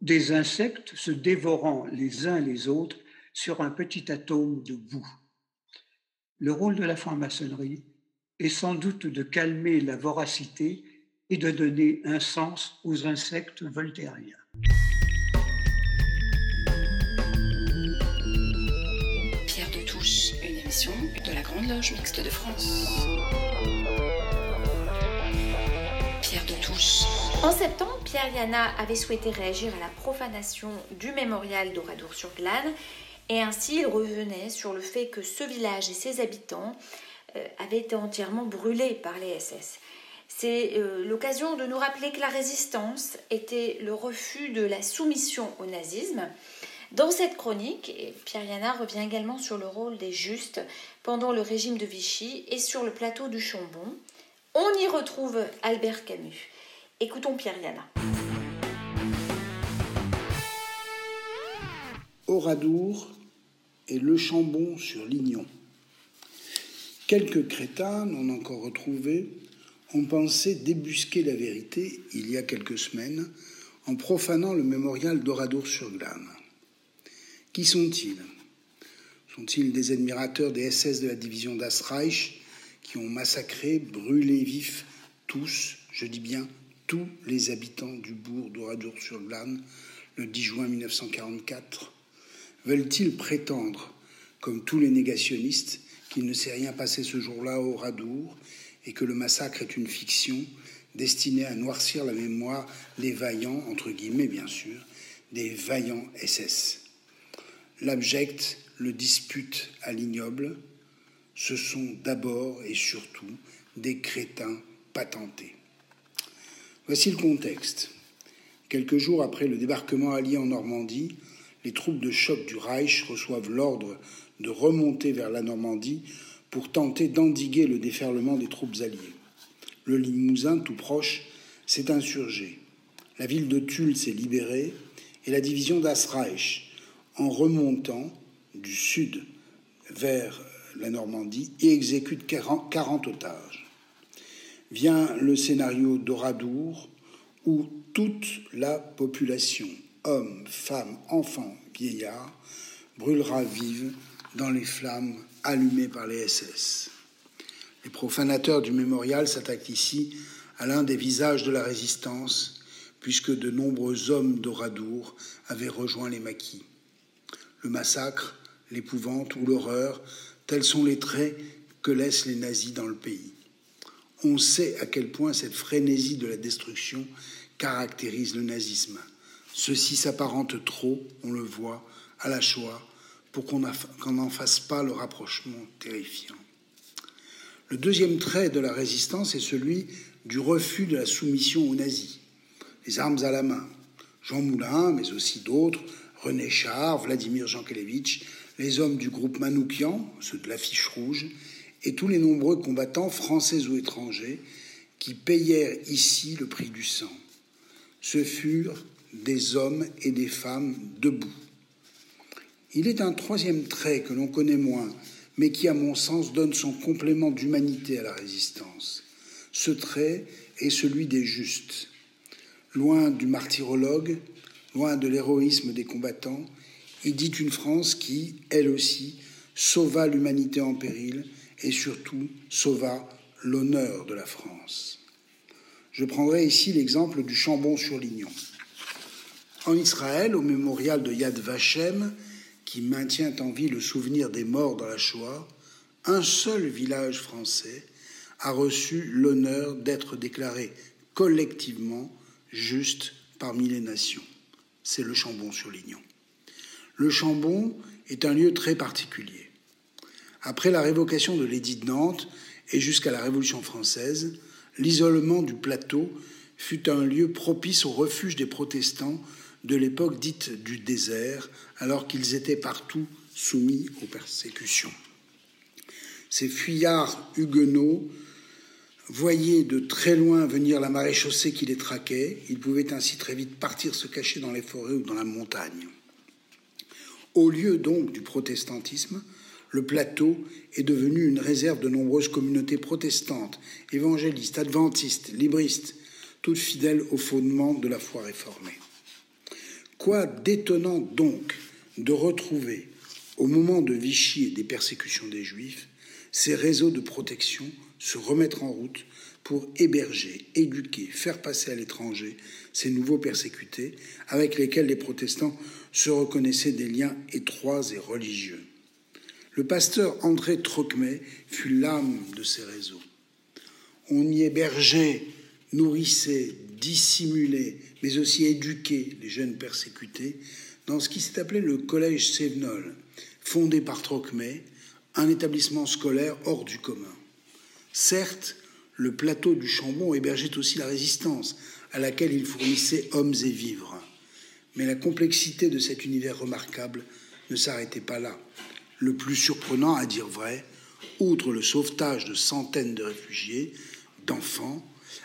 [SPEAKER 7] des insectes se dévorant les uns les autres sur un petit atome de boue. Le rôle de la franc-maçonnerie est sans doute de calmer la voracité et de donner un sens aux insectes voltairiens.
[SPEAKER 1] Pierre de Touche, une émission de la Grande Loge Mixte de France.
[SPEAKER 2] En septembre, Pierre Yana avait souhaité réagir à la profanation du mémorial d'Oradour-sur-Glane et ainsi il revenait sur le fait que ce village et ses habitants euh, avaient été entièrement brûlés par les SS. C'est euh, l'occasion de nous rappeler que la résistance était le refus de la soumission au nazisme. Dans cette chronique, Pierre Yana revient également sur le rôle des justes pendant le régime de Vichy et sur le plateau du Chambon. On y retrouve Albert Camus. Écoutons Pierre Yana.
[SPEAKER 8] Oradour et Le Chambon sur Lignon. Quelques crétins, non encore retrouvés, ont pensé débusquer la vérité il y a quelques semaines en profanant le mémorial d'Oradour-sur-Glane. Qui sont-ils? Sont-ils des admirateurs des SS de la division d'Asreich qui ont massacré, brûlé vifs tous, je dis bien tous les habitants du bourg d'Oradour-sur-Glane le 10 juin 1944 Veulent-ils prétendre, comme tous les négationnistes, qu'il ne s'est rien passé ce jour-là au Radour et que le massacre est une fiction destinée à noircir la mémoire des vaillants, entre guillemets bien sûr, des vaillants SS L'abject le dispute à l'ignoble. Ce sont d'abord et surtout des crétins patentés. Voici le contexte. Quelques jours après le débarquement allié en Normandie, les troupes de choc du Reich reçoivent l'ordre de remonter vers la Normandie pour tenter d'endiguer le déferlement des troupes alliées. Le Limousin, tout proche, s'est insurgé. La ville de Tulle s'est libérée et la division d'Asreich, en remontant du sud vers la Normandie, y exécute 40 otages. Vient le scénario d'Oradour, où toute la population hommes, femmes, enfants, vieillards, brûlera vive dans les flammes allumées par les SS. Les profanateurs du mémorial s'attaquent ici à l'un des visages de la résistance, puisque de nombreux hommes d'Oradour avaient rejoint les maquis. Le massacre, l'épouvante ou l'horreur, tels sont les traits que laissent les nazis dans le pays. On sait à quel point cette frénésie de la destruction caractérise le nazisme. Ceci s'apparente trop, on le voit, à la Shoah, pour qu'on n'en fasse pas le rapprochement terrifiant. Le deuxième trait de la résistance est celui du refus de la soumission aux nazis. Les armes à la main. Jean Moulin, mais aussi d'autres, René Char, Vladimir Jankelevitch, les hommes du groupe Manoukian, ceux de l'affiche rouge, et tous les nombreux combattants français ou étrangers qui payèrent ici le prix du sang. Ce furent des hommes et des femmes debout. Il est un troisième trait que l'on connaît moins, mais qui, à mon sens, donne son complément d'humanité à la résistance. Ce trait est celui des justes. Loin du martyrologue, loin de l'héroïsme des combattants, il dit une France qui, elle aussi, sauva l'humanité en péril et surtout sauva l'honneur de la France. Je prendrai ici l'exemple du Chambon sur Lignon. En Israël, au mémorial de Yad Vashem, qui maintient en vie le souvenir des morts dans la Shoah, un seul village français a reçu l'honneur d'être déclaré collectivement juste parmi les nations. C'est le Chambon-sur-Lignon. Le Chambon est un lieu très particulier. Après la révocation de l'édit de Nantes et jusqu'à la Révolution française, l'isolement du plateau fut un lieu propice au refuge des protestants de l'époque dite du désert, alors qu'ils étaient partout soumis aux persécutions. Ces fuyards huguenots voyaient de très loin venir la marée chaussée qui les traquait. Ils pouvaient ainsi très vite partir se cacher dans les forêts ou dans la montagne. Au lieu donc du protestantisme, le plateau est devenu une réserve de nombreuses communautés protestantes, évangélistes, adventistes, libristes, toutes fidèles au fondement de la foi réformée. Quoi d'étonnant donc de retrouver, au moment de Vichy et des persécutions des Juifs, ces réseaux de protection se remettre en route pour héberger, éduquer, faire passer à l'étranger ces nouveaux persécutés avec lesquels les protestants se reconnaissaient des liens étroits et religieux. Le pasteur André Trocmet fut l'âme de ces réseaux. On y hébergeait, nourrissait, dissimuler, mais aussi éduquer les jeunes persécutés dans ce qui s'est appelé le collège Sévenol, fondé par Trocmé, un établissement scolaire hors du commun. Certes, le plateau du Chambon hébergeait aussi la résistance, à laquelle il fournissait hommes et vivres. Mais la complexité de cet univers remarquable ne s'arrêtait pas là. Le plus surprenant, à dire vrai, outre le sauvetage de centaines de réfugiés, d'enfants,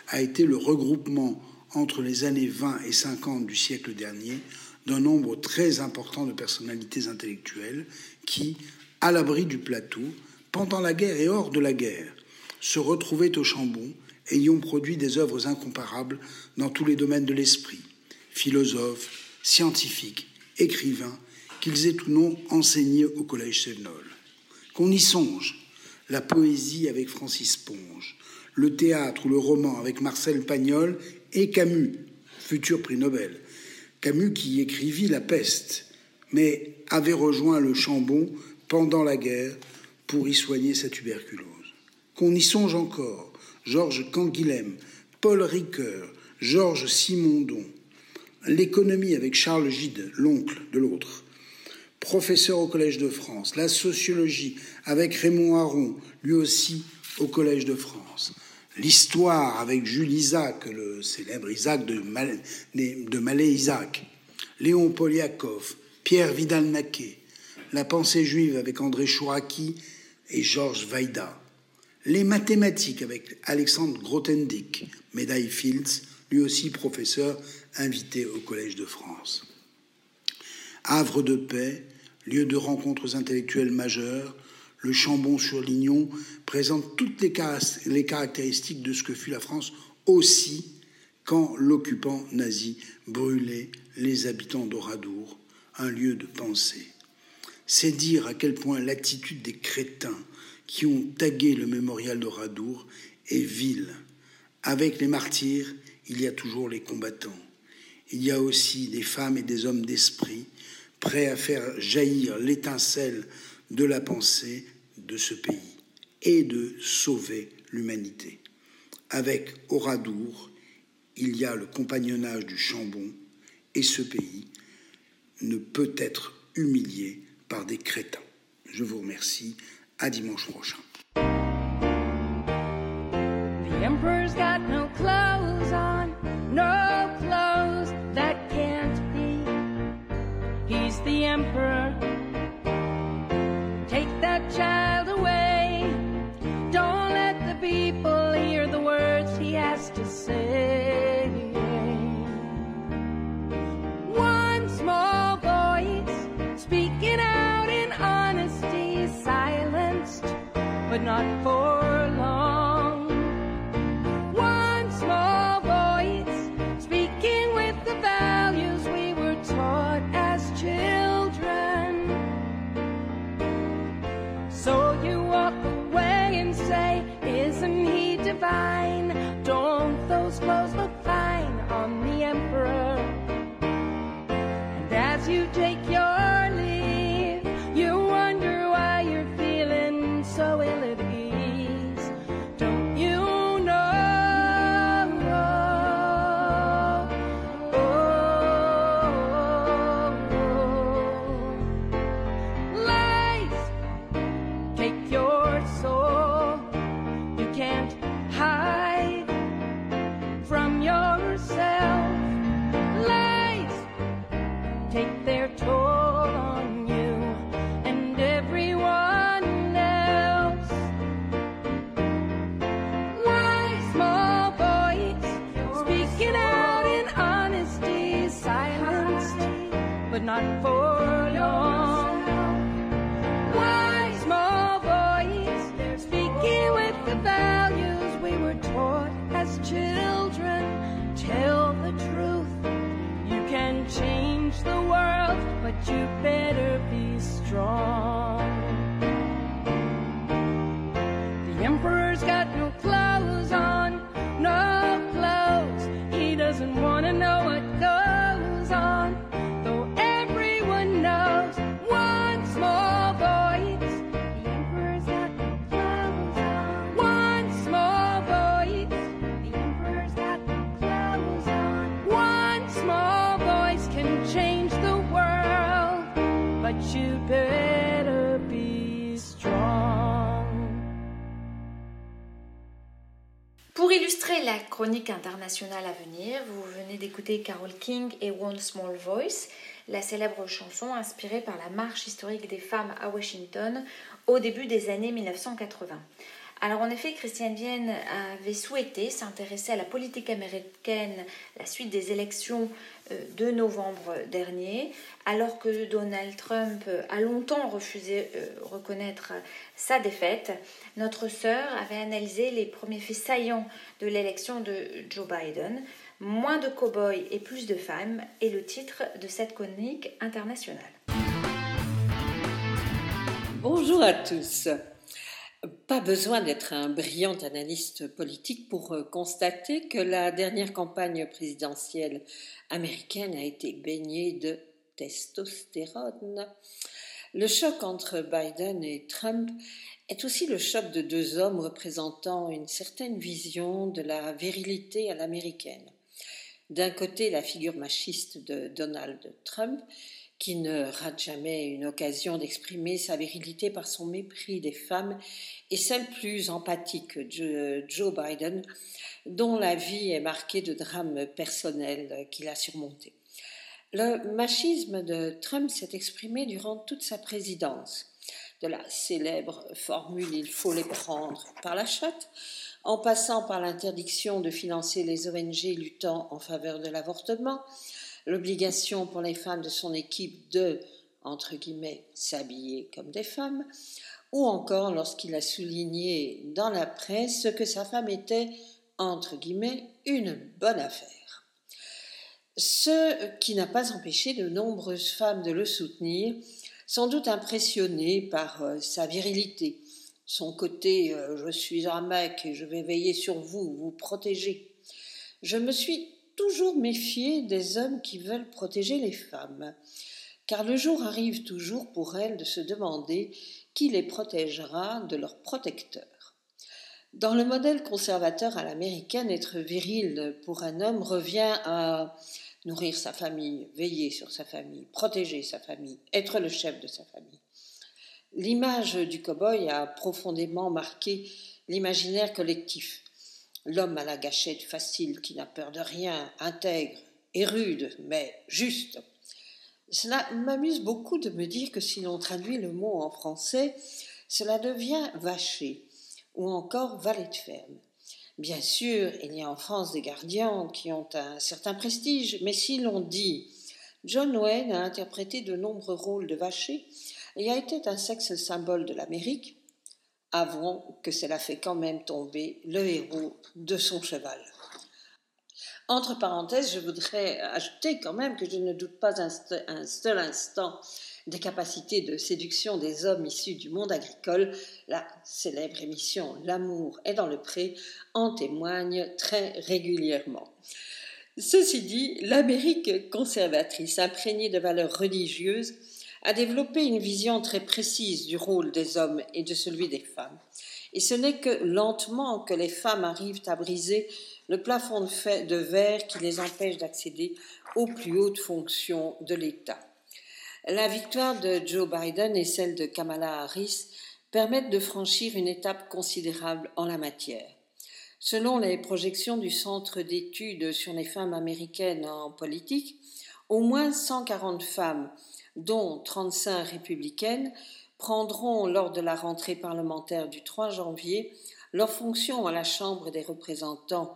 [SPEAKER 8] a été le regroupement entre les années 20 et 50 du siècle dernier d'un nombre très important de personnalités intellectuelles qui, à l'abri du plateau, pendant la guerre et hors de la guerre, se retrouvaient au Chambon et produit des œuvres incomparables dans tous les domaines de l'esprit, philosophes, scientifiques, écrivains, qu'ils aient ou non enseigné au Collège Sévenol. Qu'on y songe, la poésie avec Francis Ponge, le théâtre ou le roman avec Marcel Pagnol et Camus, futur prix Nobel. Camus qui écrivit La peste, mais avait rejoint le Chambon pendant la guerre pour y soigner sa tuberculose. Qu'on y songe encore, Georges Canguilhem, Paul Ricoeur, Georges Simondon, l'économie avec Charles Gide, l'oncle de l'autre, professeur au Collège de France, la sociologie avec Raymond Aron, lui aussi au Collège de France, l'histoire avec Jules Isaac, le célèbre Isaac de, Malais Isaac, Léon Poliakov, Pierre Vidal-Naquet, la pensée juive avec André Chouraki et Georges Vaida, les mathématiques avec Alexandre Grothendieck, médaille Fields, lui aussi professeur invité au Collège de France. Havre de paix, lieu de rencontres intellectuelles majeures, le Chambon-sur-Lignon présente toutes les, caractéristiques de ce que fut la France aussi quand l'occupant nazi brûlait les habitants d'Oradour, un lieu de pensée. C'est dire à quel point l'attitude des crétins qui ont tagué le mémorial d'Oradour est vile. Avec les martyrs, il y a toujours les combattants. Il y a aussi des femmes et des hommes d'esprit prêts à faire jaillir l'étincelle de la pensée de ce pays et de sauver l'humanité. Avec Oradour, il y a le compagnonnage du Chambon et ce pays ne peut être humilié par des crétins. Je vous remercie. À dimanche prochain.
[SPEAKER 9] But not for you better be strong.
[SPEAKER 2] Chronique internationale à venir, vous venez d'écouter Carole King et One Small Voice, la célèbre chanson inspirée par la marche historique des femmes à Washington au début des années 1980. Alors en effet, Christiane Vienne avait souhaité s'intéresser à la politique américaine la suite des élections de novembre dernier, alors que Donald Trump a longtemps refusé euh, reconnaître sa défaite. Notre sœur avait analysé les premiers faits saillants de l'élection de Joe Biden. Moins de cow-boys et plus de femmes est le titre de cette chronique internationale.
[SPEAKER 10] Bonjour à tous. Pas besoin d'être un brillant analyste politique pour euh, constater que la dernière campagne présidentielle américaine a été baignée de testostérone. Le choc entre Biden et Trump est aussi le choc de deux hommes représentant une certaine vision de la virilité à l'américaine. D'un côté, la figure machiste de Donald Trump qui ne rate jamais une occasion d'exprimer sa virilité par son mépris des femmes, et celle plus empathique, Joe Biden, dont la vie est marquée de drames personnels qu'il a surmontés. Le machisme de Trump s'est exprimé durant toute sa présidence, de la célèbre formule Il faut les prendre par la chatte, en passant par l'interdiction de financer les ONG luttant en faveur de l'avortement, l'obligation pour les femmes de son équipe de, entre guillemets, s'habiller comme des femmes, ou encore lorsqu'il a souligné dans la presse que sa femme était, entre guillemets, une bonne affaire. Ce qui n'a pas empêché de nombreuses femmes de le soutenir, sans doute impressionnées par euh, sa virilité, son côté euh, je suis un mec et je vais veiller sur vous, vous protéger. Je me suis toujours méfier des hommes qui veulent protéger les femmes, car le jour arrive toujours pour elles de se demander qui les protégera de leurs protecteurs. Dans le modèle conservateur à l'américaine, être viril pour un homme revient à nourrir sa famille, veiller sur sa famille, protéger sa famille, être le chef de sa famille. L'image du cow-boy a profondément marqué l'imaginaire collectif l'homme à la gâchette facile qui n'a peur de rien, intègre et rude, mais juste. Cela m'amuse beaucoup de me dire que si l'on traduit le mot en français, cela devient vacher ou encore valet de ferme. Bien sûr, il y a en France des gardiens qui ont un certain prestige, mais si l'on dit John Wayne a interprété de nombreux rôles de vacher et a été un sexe symbole de l'Amérique, avouons que cela fait quand même tomber le héros de son cheval. Entre parenthèses, je voudrais ajouter quand même que je ne doute pas un, seul instant des capacités de séduction des hommes issus du monde agricole. La célèbre émission L'amour est dans le pré en témoigne très régulièrement. Ceci dit, l'Amérique conservatrice, imprégnée de valeurs religieuses, a développé une vision très précise du rôle des hommes et de celui des femmes. Et ce n'est que lentement que les femmes arrivent à briser le plafond de verre qui les empêche d'accéder aux plus hautes fonctions de l'État. La victoire de Joe Biden et celle de Kamala Harris permettent de franchir une étape considérable en la matière. Selon les projections du Centre d'études sur les femmes américaines en politique, au moins 140 femmes dont 35 républicaines, prendront lors de la rentrée parlementaire du 3 janvier leur fonction à la Chambre des représentants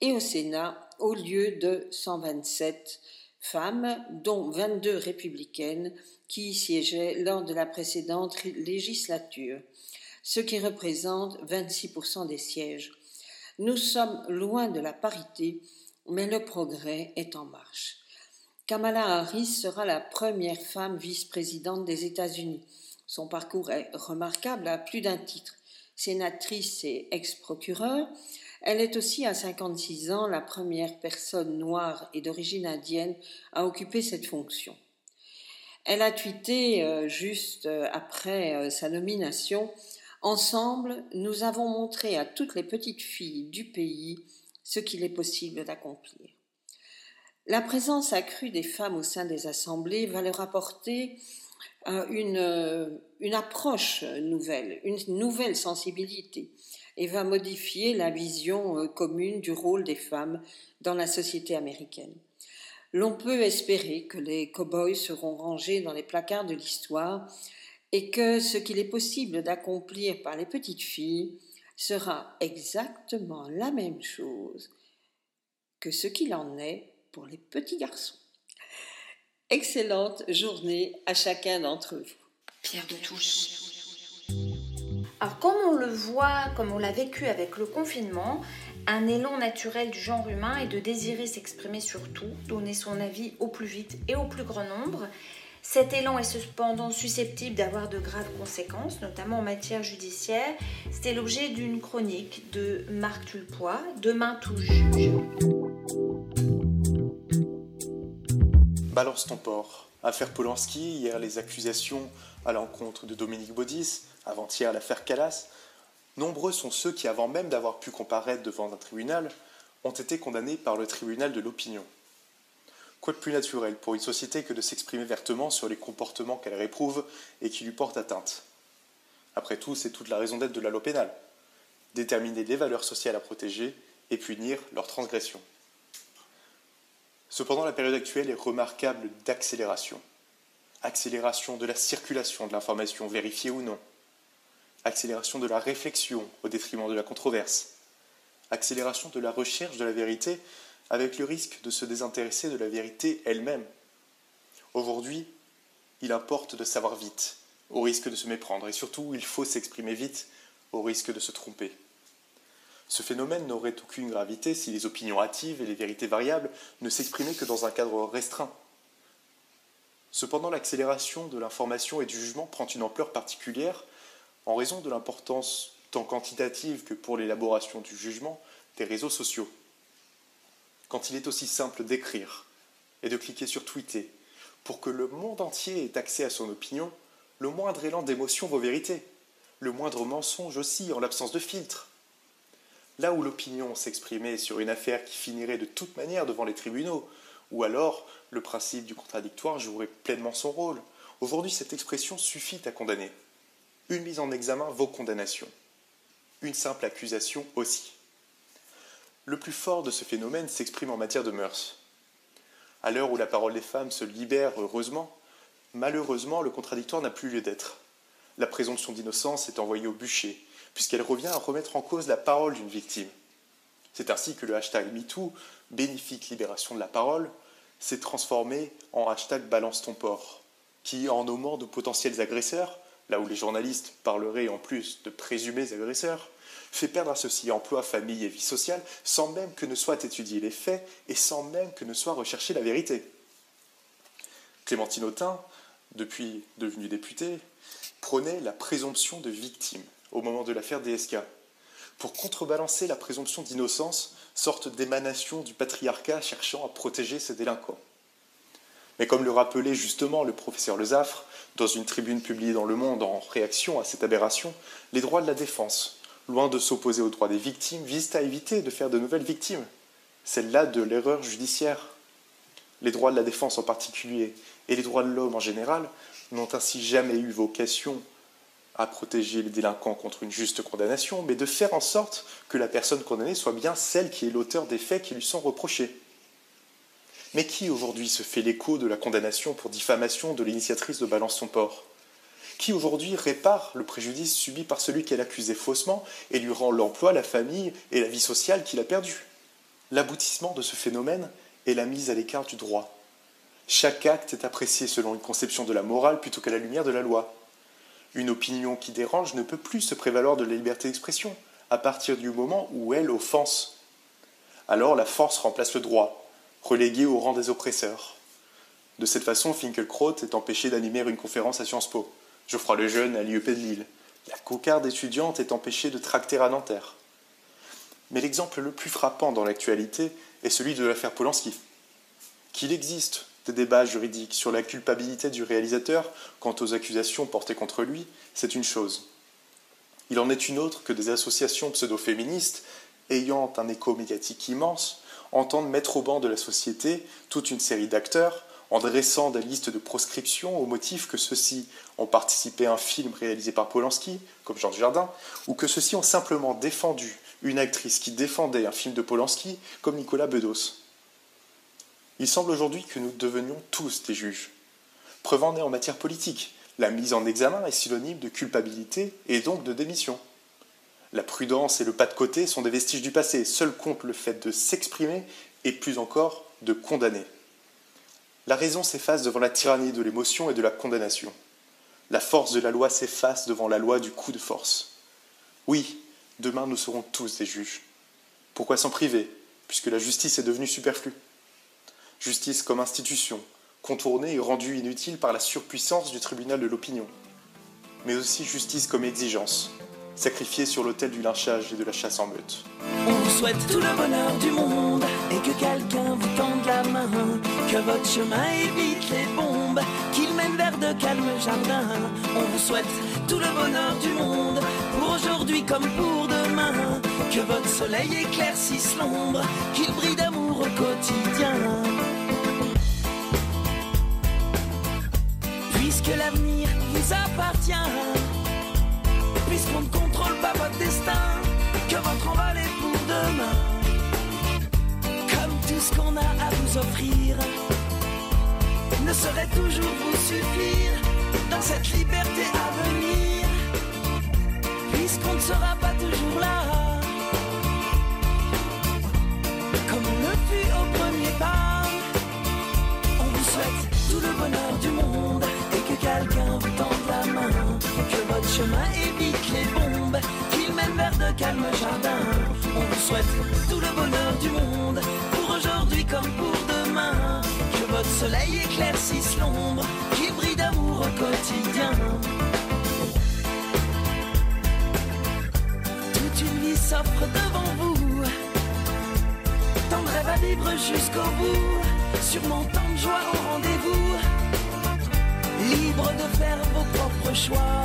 [SPEAKER 10] et au Sénat au lieu de 127 femmes, dont 22 républicaines qui y siégeaient lors de la précédente législature, ce qui représente 26% des sièges. Nous sommes loin de la parité, mais le progrès est en marche. Kamala Harris sera la première femme vice-présidente des États-Unis. Son parcours est remarquable à plus d'un titre. Sénatrice et ex-procureure, elle est aussi à 56 ans la première personne noire et d'origine indienne à occuper cette fonction. Elle a tweeté euh, juste euh, après euh, sa nomination Ensemble, nous avons montré à toutes les petites filles du pays ce qu'il est possible d'accomplir. La présence accrue des femmes au sein des assemblées va leur apporter une, une approche nouvelle, une nouvelle sensibilité et va modifier la vision commune du rôle des femmes dans la société américaine. L'on peut espérer que les cow-boys seront rangés dans les placards de l'histoire et que ce qu'il est possible d'accomplir par les petites filles sera exactement la même chose que ce qu'il en est pour les petits garçons. Excellente journée à chacun d'entre vous.
[SPEAKER 1] Pierre de Touche.
[SPEAKER 2] Alors comme on le voit, comme on l'a vécu avec le confinement, un élan naturel du genre humain est de désirer s'exprimer sur tout, donner son avis au plus vite et au plus grand nombre. Cet élan est cependant susceptible d'avoir de graves conséquences, notamment en matière judiciaire. C'était l'objet d'une chronique de Marc Tulpois, Demain tout juge.
[SPEAKER 11] Balance ton port. Affaire Polanski, hier les accusations à l'encontre de Dominique Baudis, avant-hier l'affaire Calas. Nombreux sont ceux qui, avant même d'avoir pu comparaître devant un tribunal, ont été condamnés par le tribunal de l'opinion. Quoi de plus naturel pour une société que de s'exprimer vertement sur les comportements qu'elle réprouve et qui lui portent atteinte? Après tout, c'est toute la raison d'être de la loi pénale. Déterminer les valeurs sociales à protéger et punir leurs transgressions. Cependant, la période actuelle est remarquable d'accélération. Accélération de la circulation de l'information, vérifiée ou non. Accélération de la réflexion au détriment de la controverse. Accélération de la recherche de la vérité avec le risque de se désintéresser de la vérité elle-même. Aujourd'hui, il importe de savoir vite, au risque de se méprendre, et surtout, il faut s'exprimer vite, au risque de se tromper. Ce phénomène n'aurait aucune gravité si les opinions hâtives et les vérités variables ne s'exprimaient que dans un cadre restreint. Cependant, l'accélération de l'information et du jugement prend une ampleur particulière en raison de l'importance tant quantitative que pour l'élaboration du jugement des réseaux sociaux. Quand il est aussi simple d'écrire et de cliquer sur tweeter pour que le monde entier ait accès à son opinion, le moindre élan d'émotion vaut vérité, le moindre mensonge aussi en l'absence de filtre. Là où l'opinion s'exprimait sur une affaire qui finirait de toute manière devant les tribunaux, ou alors le principe du contradictoire jouerait pleinement son rôle, aujourd'hui cette expression suffit à condamner. Une mise en examen vaut condamnation. Une simple accusation aussi. Le plus fort de ce phénomène s'exprime en matière de mœurs. À l'heure où la parole des femmes se libère heureusement, malheureusement le contradictoire n'a plus lieu d'être. La présomption d'innocence est envoyée au bûcher, puisqu'elle revient à remettre en cause la parole d'une victime. C'est ainsi que le hashtag MeToo, bénéfique libération de la parole, s'est transformé en hashtag balance ton port, qui, en nommant de potentiels agresseurs, là où les journalistes parleraient en plus de présumés agresseurs, fait perdre à ceux-ci emploi, famille et vie sociale sans même que ne soient étudiés les faits et sans même que ne soit recherchée la vérité. Clémentine Autain, depuis devenue députée, prônait la présomption de victime au moment de l'affaire DSK, pour contrebalancer la présomption d'innocence, sorte d'émanation du patriarcat cherchant à protéger ses délinquants. Mais comme le rappelait justement le professeur Lezaffre, dans une tribune publiée dans Le Monde en réaction à cette aberration, les droits de la défense, loin de s'opposer aux droits des victimes, visent à éviter de faire de nouvelles victimes, celle-là de l'erreur judiciaire. Les droits de la défense en particulier et les droits de l'homme en général n'ont ainsi jamais eu vocation à protéger les délinquants contre une juste condamnation, mais de faire en sorte que la personne condamnée soit bien celle qui est l'auteur des faits qui lui sont reprochés. Mais qui aujourd'hui se fait l'écho de la condamnation pour diffamation de l'initiatrice de Balance son port? Qui aujourd'hui répare le préjudice subi par celui qu'elle accusait faussement et lui rend l'emploi, la famille et la vie sociale qu'il a perdue? L'aboutissement de ce phénomène est la mise à l'écart du droit. Chaque acte est apprécié selon une conception de la morale plutôt qu'à la lumière de la loi. Une opinion qui dérange ne peut plus se prévaloir de la liberté d'expression à partir du moment où elle offense. Alors la force remplace le droit, relégué au rang des oppresseurs. De cette façon, Finkelkraut est empêché d'animer une conférence à Sciences Po, Geoffroy Lejeune à l'IEP de Lille, la cocarde étudiante est empêchée de tracter à Nanterre. Mais l'exemple le plus frappant dans l'actualité est celui de l'affaire Polanski. Qu'il existe des débats juridiques sur la culpabilité du réalisateur quant aux accusations portées contre lui, c'est une chose. Il en est une autre que des associations pseudo-féministes, ayant un écho médiatique immense, entendent mettre au banc de la société toute une série d'acteurs en dressant des listes de proscriptions au motif que ceux-ci ont participé à un film réalisé par Polanski, comme Georges Jardin, ou que ceux-ci ont simplement défendu une actrice qui défendait un film de Polanski, comme Nicolas Bedos. Il semble aujourd'hui que nous devenions tous des juges. Preuve en est en matière politique. La mise en examen est synonyme de culpabilité et donc de démission. La prudence et le pas de côté sont des vestiges du passé. Seul compte le fait de s'exprimer et plus encore de condamner. La raison s'efface devant la tyrannie de l'émotion et de la condamnation. La force de la loi s'efface devant la loi du coup de force. Oui, demain nous serons tous des juges. Pourquoi s'en priver, puisque la justice est devenue superflue? Justice comme institution, contournée et rendue inutile par la surpuissance du tribunal de l'opinion. Mais aussi justice comme exigence, sacrifiée sur l'autel du lynchage et de la chasse en meute.
[SPEAKER 12] On vous souhaite tout le bonheur du monde et que quelqu'un vous tende la main, que votre chemin évite les bombes, qu'il mène vers de calmes jardins. On vous souhaite tout le bonheur du monde pour aujourd'hui comme pour demain, que votre soleil éclaircisse l'ombre, qu'il brille d'amour au quotidien. L'avenir vous appartient, puisqu'on ne contrôle pas votre destin, que votre envol est pour demain. Comme tout ce qu'on a à vous offrir ne saurait toujours vous suffire dans cette liberté à venir, puisqu'on ne sera pas toujours là. Chemin évite les bombes, qu'il mène vers de calmes jardins. On vous souhaite tout le bonheur du monde. Pour aujourd'hui comme pour demain, que votre soleil éclaircisse l'ombre, qu'il brille d'amour au quotidien. Toute une vie s'offre devant vous, tant de rêves à vivre jusqu'au bout, sûrement tant de joie au rendez-vous, libre de faire vos propres choix,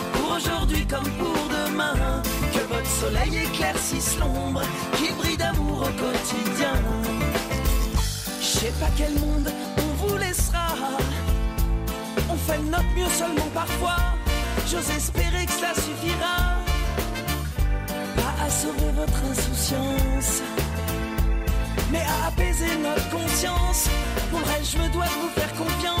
[SPEAKER 12] comme pour demain, que votre soleil éclaircisse l'ombre, qu'il brille d'amour au quotidien. Je sais pas quel monde on vous laissera. On fait notre mieux seulement parfois. J'ose espérer que cela suffira. Pas à sauver votre insouciance, mais à apaiser notre conscience. Pour le reste, je me dois de vous faire confiance.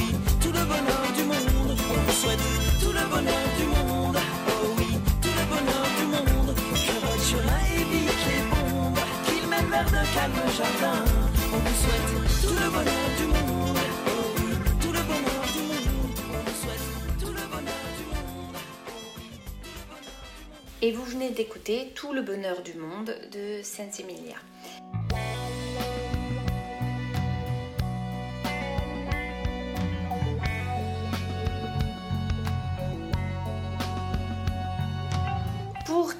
[SPEAKER 2] Et vous venez d'écouter Tout le bonheur du monde de Sensimilia.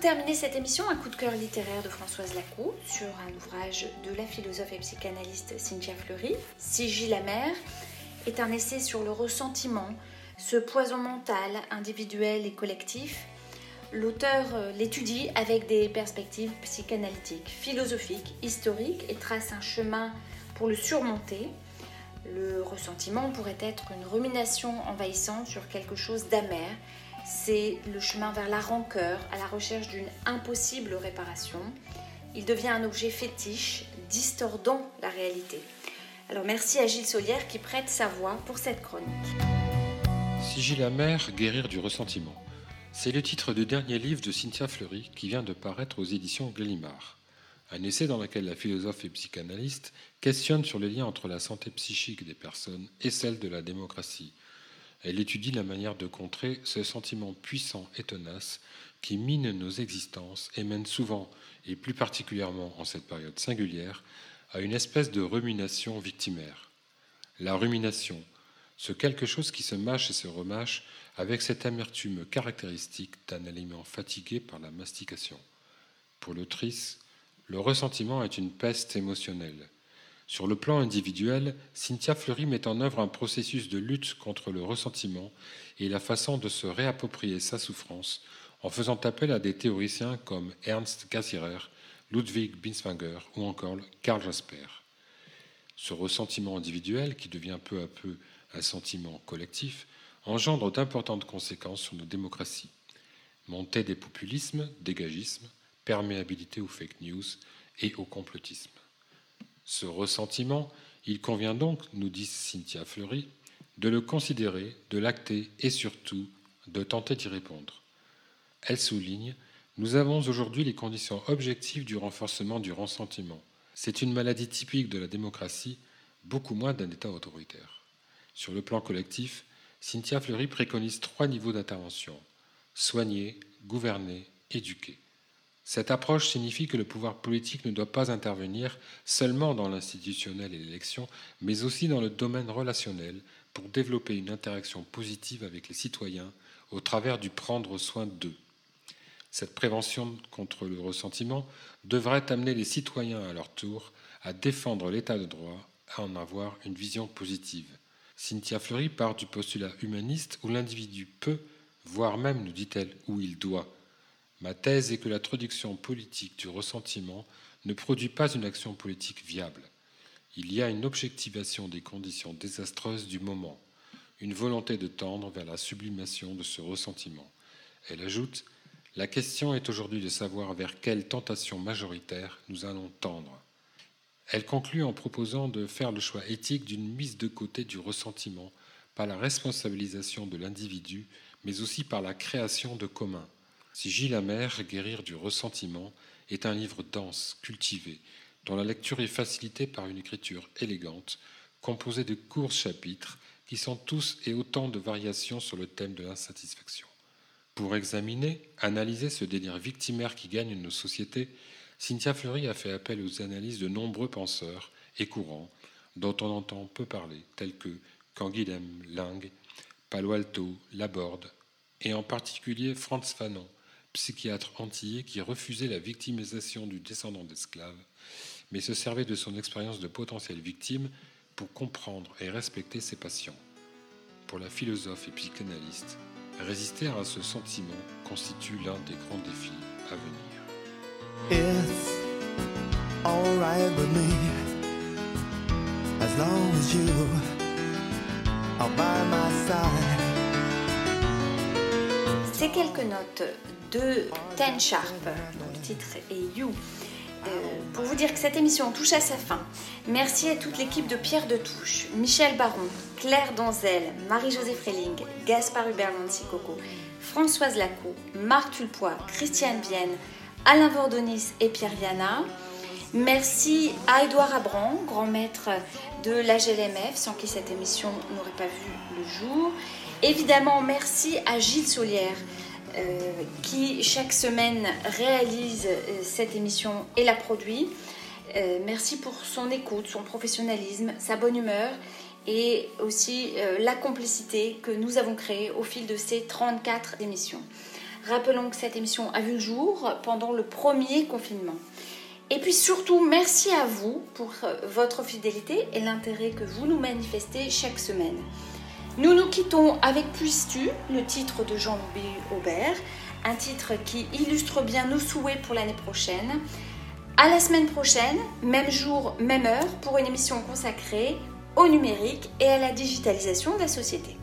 [SPEAKER 2] Terminer cette émission, un coup de cœur littéraire de Françoise Lacou sur un ouvrage de la philosophe et psychanalyste Cynthia Fleury. Sigil la mer est un essai sur le ressentiment, ce poison mental, individuel et collectif. L'auteur euh, l'étudie avec des perspectives psychanalytiques, philosophiques, historiques et trace un chemin pour le surmonter. Le ressentiment pourrait être une rumination envahissante sur quelque chose d'amer. C'est le chemin vers la rancœur, à la recherche d'une impossible réparation. Il devient un objet fétiche, distordant la réalité. Alors merci à Gilles Solière qui prête sa voix pour cette chronique.
[SPEAKER 13] Sigil amer, guérir du ressentiment. C'est le titre du dernier livre de Cynthia Fleury qui vient de paraître aux éditions Gallimard. un essai dans lequel la philosophe et psychanalyste questionne sur les liens entre la santé psychique des personnes et celle de la démocratie. Elle étudie la manière de contrer ce sentiment puissant et tenace qui mine nos existences et mène souvent, et plus particulièrement en cette période singulière, à une espèce de rumination victimaire. La rumination, ce quelque chose qui se mâche et se remâche avec cette amertume caractéristique d'un aliment fatigué par la mastication. Pour l'autrice, le ressentiment est une peste émotionnelle. Sur le plan individuel, Cynthia Fleury met en œuvre un processus de lutte contre le ressentiment et la façon de se réapproprier sa souffrance en faisant appel à des théoriciens comme Ernst Cassirer, Ludwig Binswanger ou encore Karl Jasper. Ce ressentiment individuel, qui devient peu à peu un sentiment collectif, engendre d'importantes conséquences sur nos démocraties. Montée des populismes, dégagisme, perméabilité aux fake news et au complotisme. Ce ressentiment, il convient donc, nous dit Cynthia Fleury, de le considérer, de l'acter et surtout de tenter d'y répondre. Elle souligne Nous avons aujourd'hui les conditions objectives du renforcement du ressentiment. C'est une maladie typique de la démocratie, beaucoup moins d'un État autoritaire. Sur le plan collectif, Cynthia Fleury préconise trois niveaux d'intervention soigner, gouverner, éduquer. Cette approche signifie que le pouvoir politique ne doit pas intervenir seulement dans l'institutionnel et l'élection, mais aussi dans le domaine relationnel pour développer une interaction positive avec les citoyens au travers du prendre soin d'eux. Cette prévention contre le ressentiment devrait amener les citoyens à leur tour à défendre l'état de droit, à en avoir une vision positive. Cynthia Fleury part du postulat humaniste où l'individu peut, voire même, nous dit-elle, où il doit. Ma thèse est que la traduction politique du ressentiment ne produit pas une action politique viable. Il y a une objectivation des conditions désastreuses du moment, une volonté de tendre vers la sublimation de ce ressentiment. Elle ajoute la question est aujourd'hui de savoir vers quelle tentation majoritaire nous allons tendre. Elle conclut en proposant de faire le choix éthique d'une mise de côté du ressentiment par la responsabilisation de l'individu, mais aussi par la création de communs. Si Gilles Guérir du ressentiment, est un livre dense, cultivé, dont la lecture est facilitée par une écriture élégante, composée de courts chapitres qui sont tous et autant de variations sur le thème de l'insatisfaction. Pour examiner, analyser ce délire victimaire qui gagne nos sociétés, Cynthia Fleury a fait appel aux analyses de nombreux penseurs et courants dont on entend peu parler, tels que Canguilhem, Ling, Palo Alto, Laborde, et en particulier Franz Fanon, psychiatre antillais qui refusait la victimisation du descendant d'esclaves, mais se servait de son expérience de potentielle victime pour comprendre et respecter ses patients. Pour la philosophe et psychanalyste, Résister à ce sentiment constitue l'un des grands défis à venir.
[SPEAKER 12] It's alright with me as long as you are by my side.
[SPEAKER 2] Ces quelques notes de Ten Sharp, dont le titre est You. Euh, pour vous dire que cette émission touche à sa fin. Merci à toute l'équipe de Pierre de Touche, Michel Baron, Claire Donzel, Marie-Josée Freling, Gaspard Hubert Coco, Françoise Lacou, Marc Tulpois, Christiane Vienne, Alain Vordonis et Pierre Viana. Merci à Édouard Abran, grand maître de la GLMF, sans qui cette émission n'aurait pas vu le jour. Évidemment, merci à Gilles Solière, qui chaque semaine réalise euh, cette émission et la produit. Euh, merci pour son écoute, son professionnalisme, sa bonne humeur et aussi la complicité que nous avons créée au fil de ces 34 émissions. Rappelons que cette émission a vu le jour pendant le premier confinement. Et puis surtout, merci à vous pour votre fidélité et l'intérêt que vous nous manifestez chaque semaine. Nous nous quittons avec Puisses-tu, le titre de Jean-Louis Aubert, un titre qui illustre bien nos souhaits pour l'année prochaine. À la semaine prochaine, même jour, même heure, pour une émission consacrée au numérique et à la digitalisation de la société.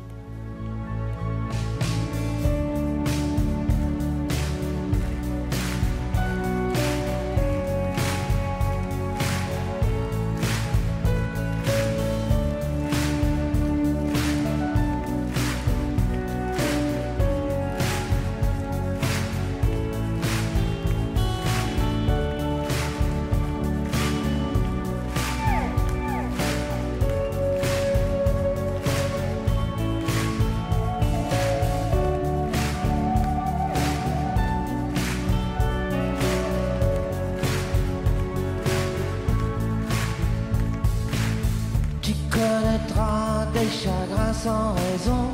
[SPEAKER 3] Sans raison.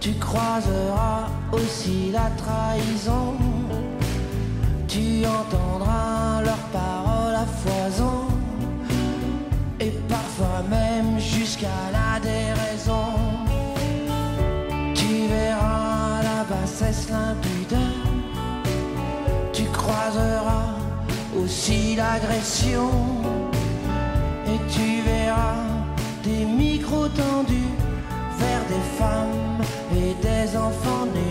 [SPEAKER 3] Tu croiseras aussi la trahison. Tu entendras leurs paroles à foison. Et parfois même jusqu'à la déraison. Tu verras la bassesse l'impudeur. Tu croiseras aussi l'agression. Des femmes et des enfants nus.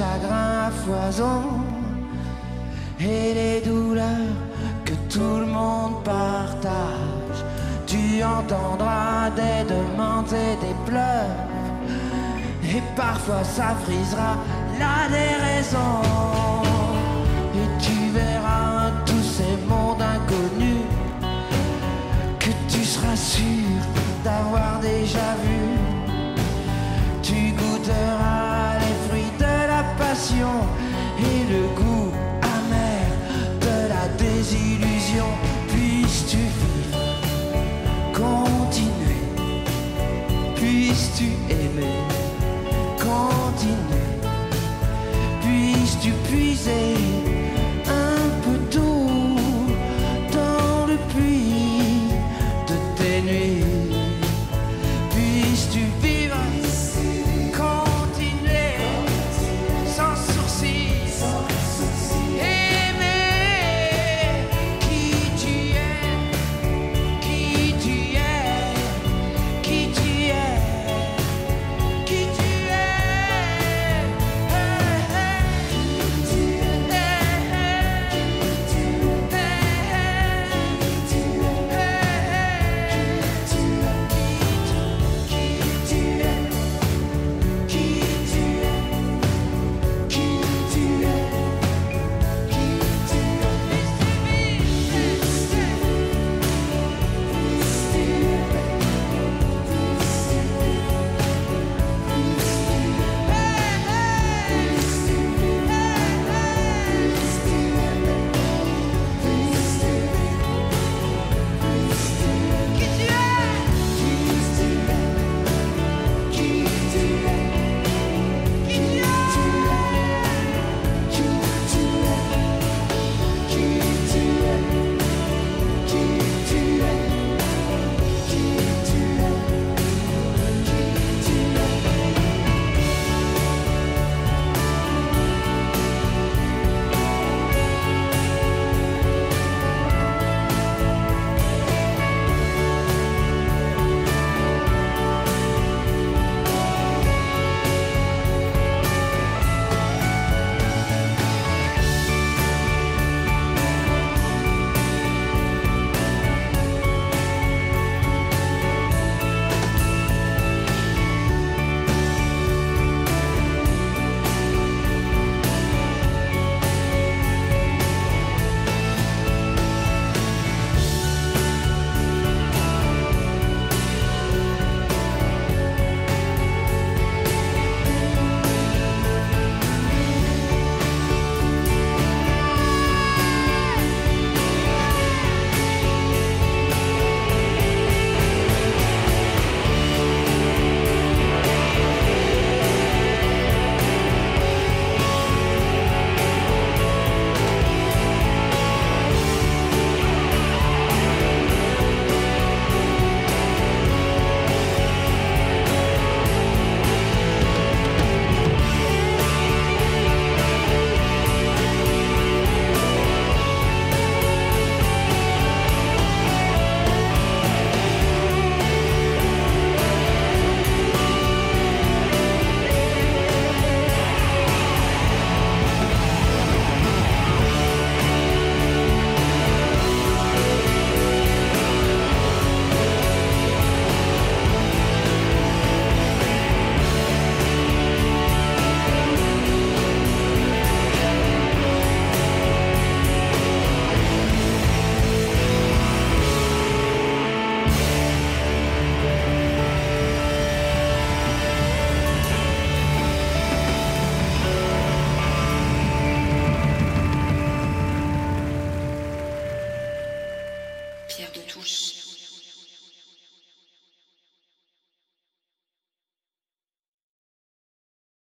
[SPEAKER 3] Chagrins à foison et les douleurs que tout le monde partage. Tu entendras des demandes et des pleurs. Et parfois ça frisera la déraison. Et tu verras tous ces mondes inconnus que tu seras sûr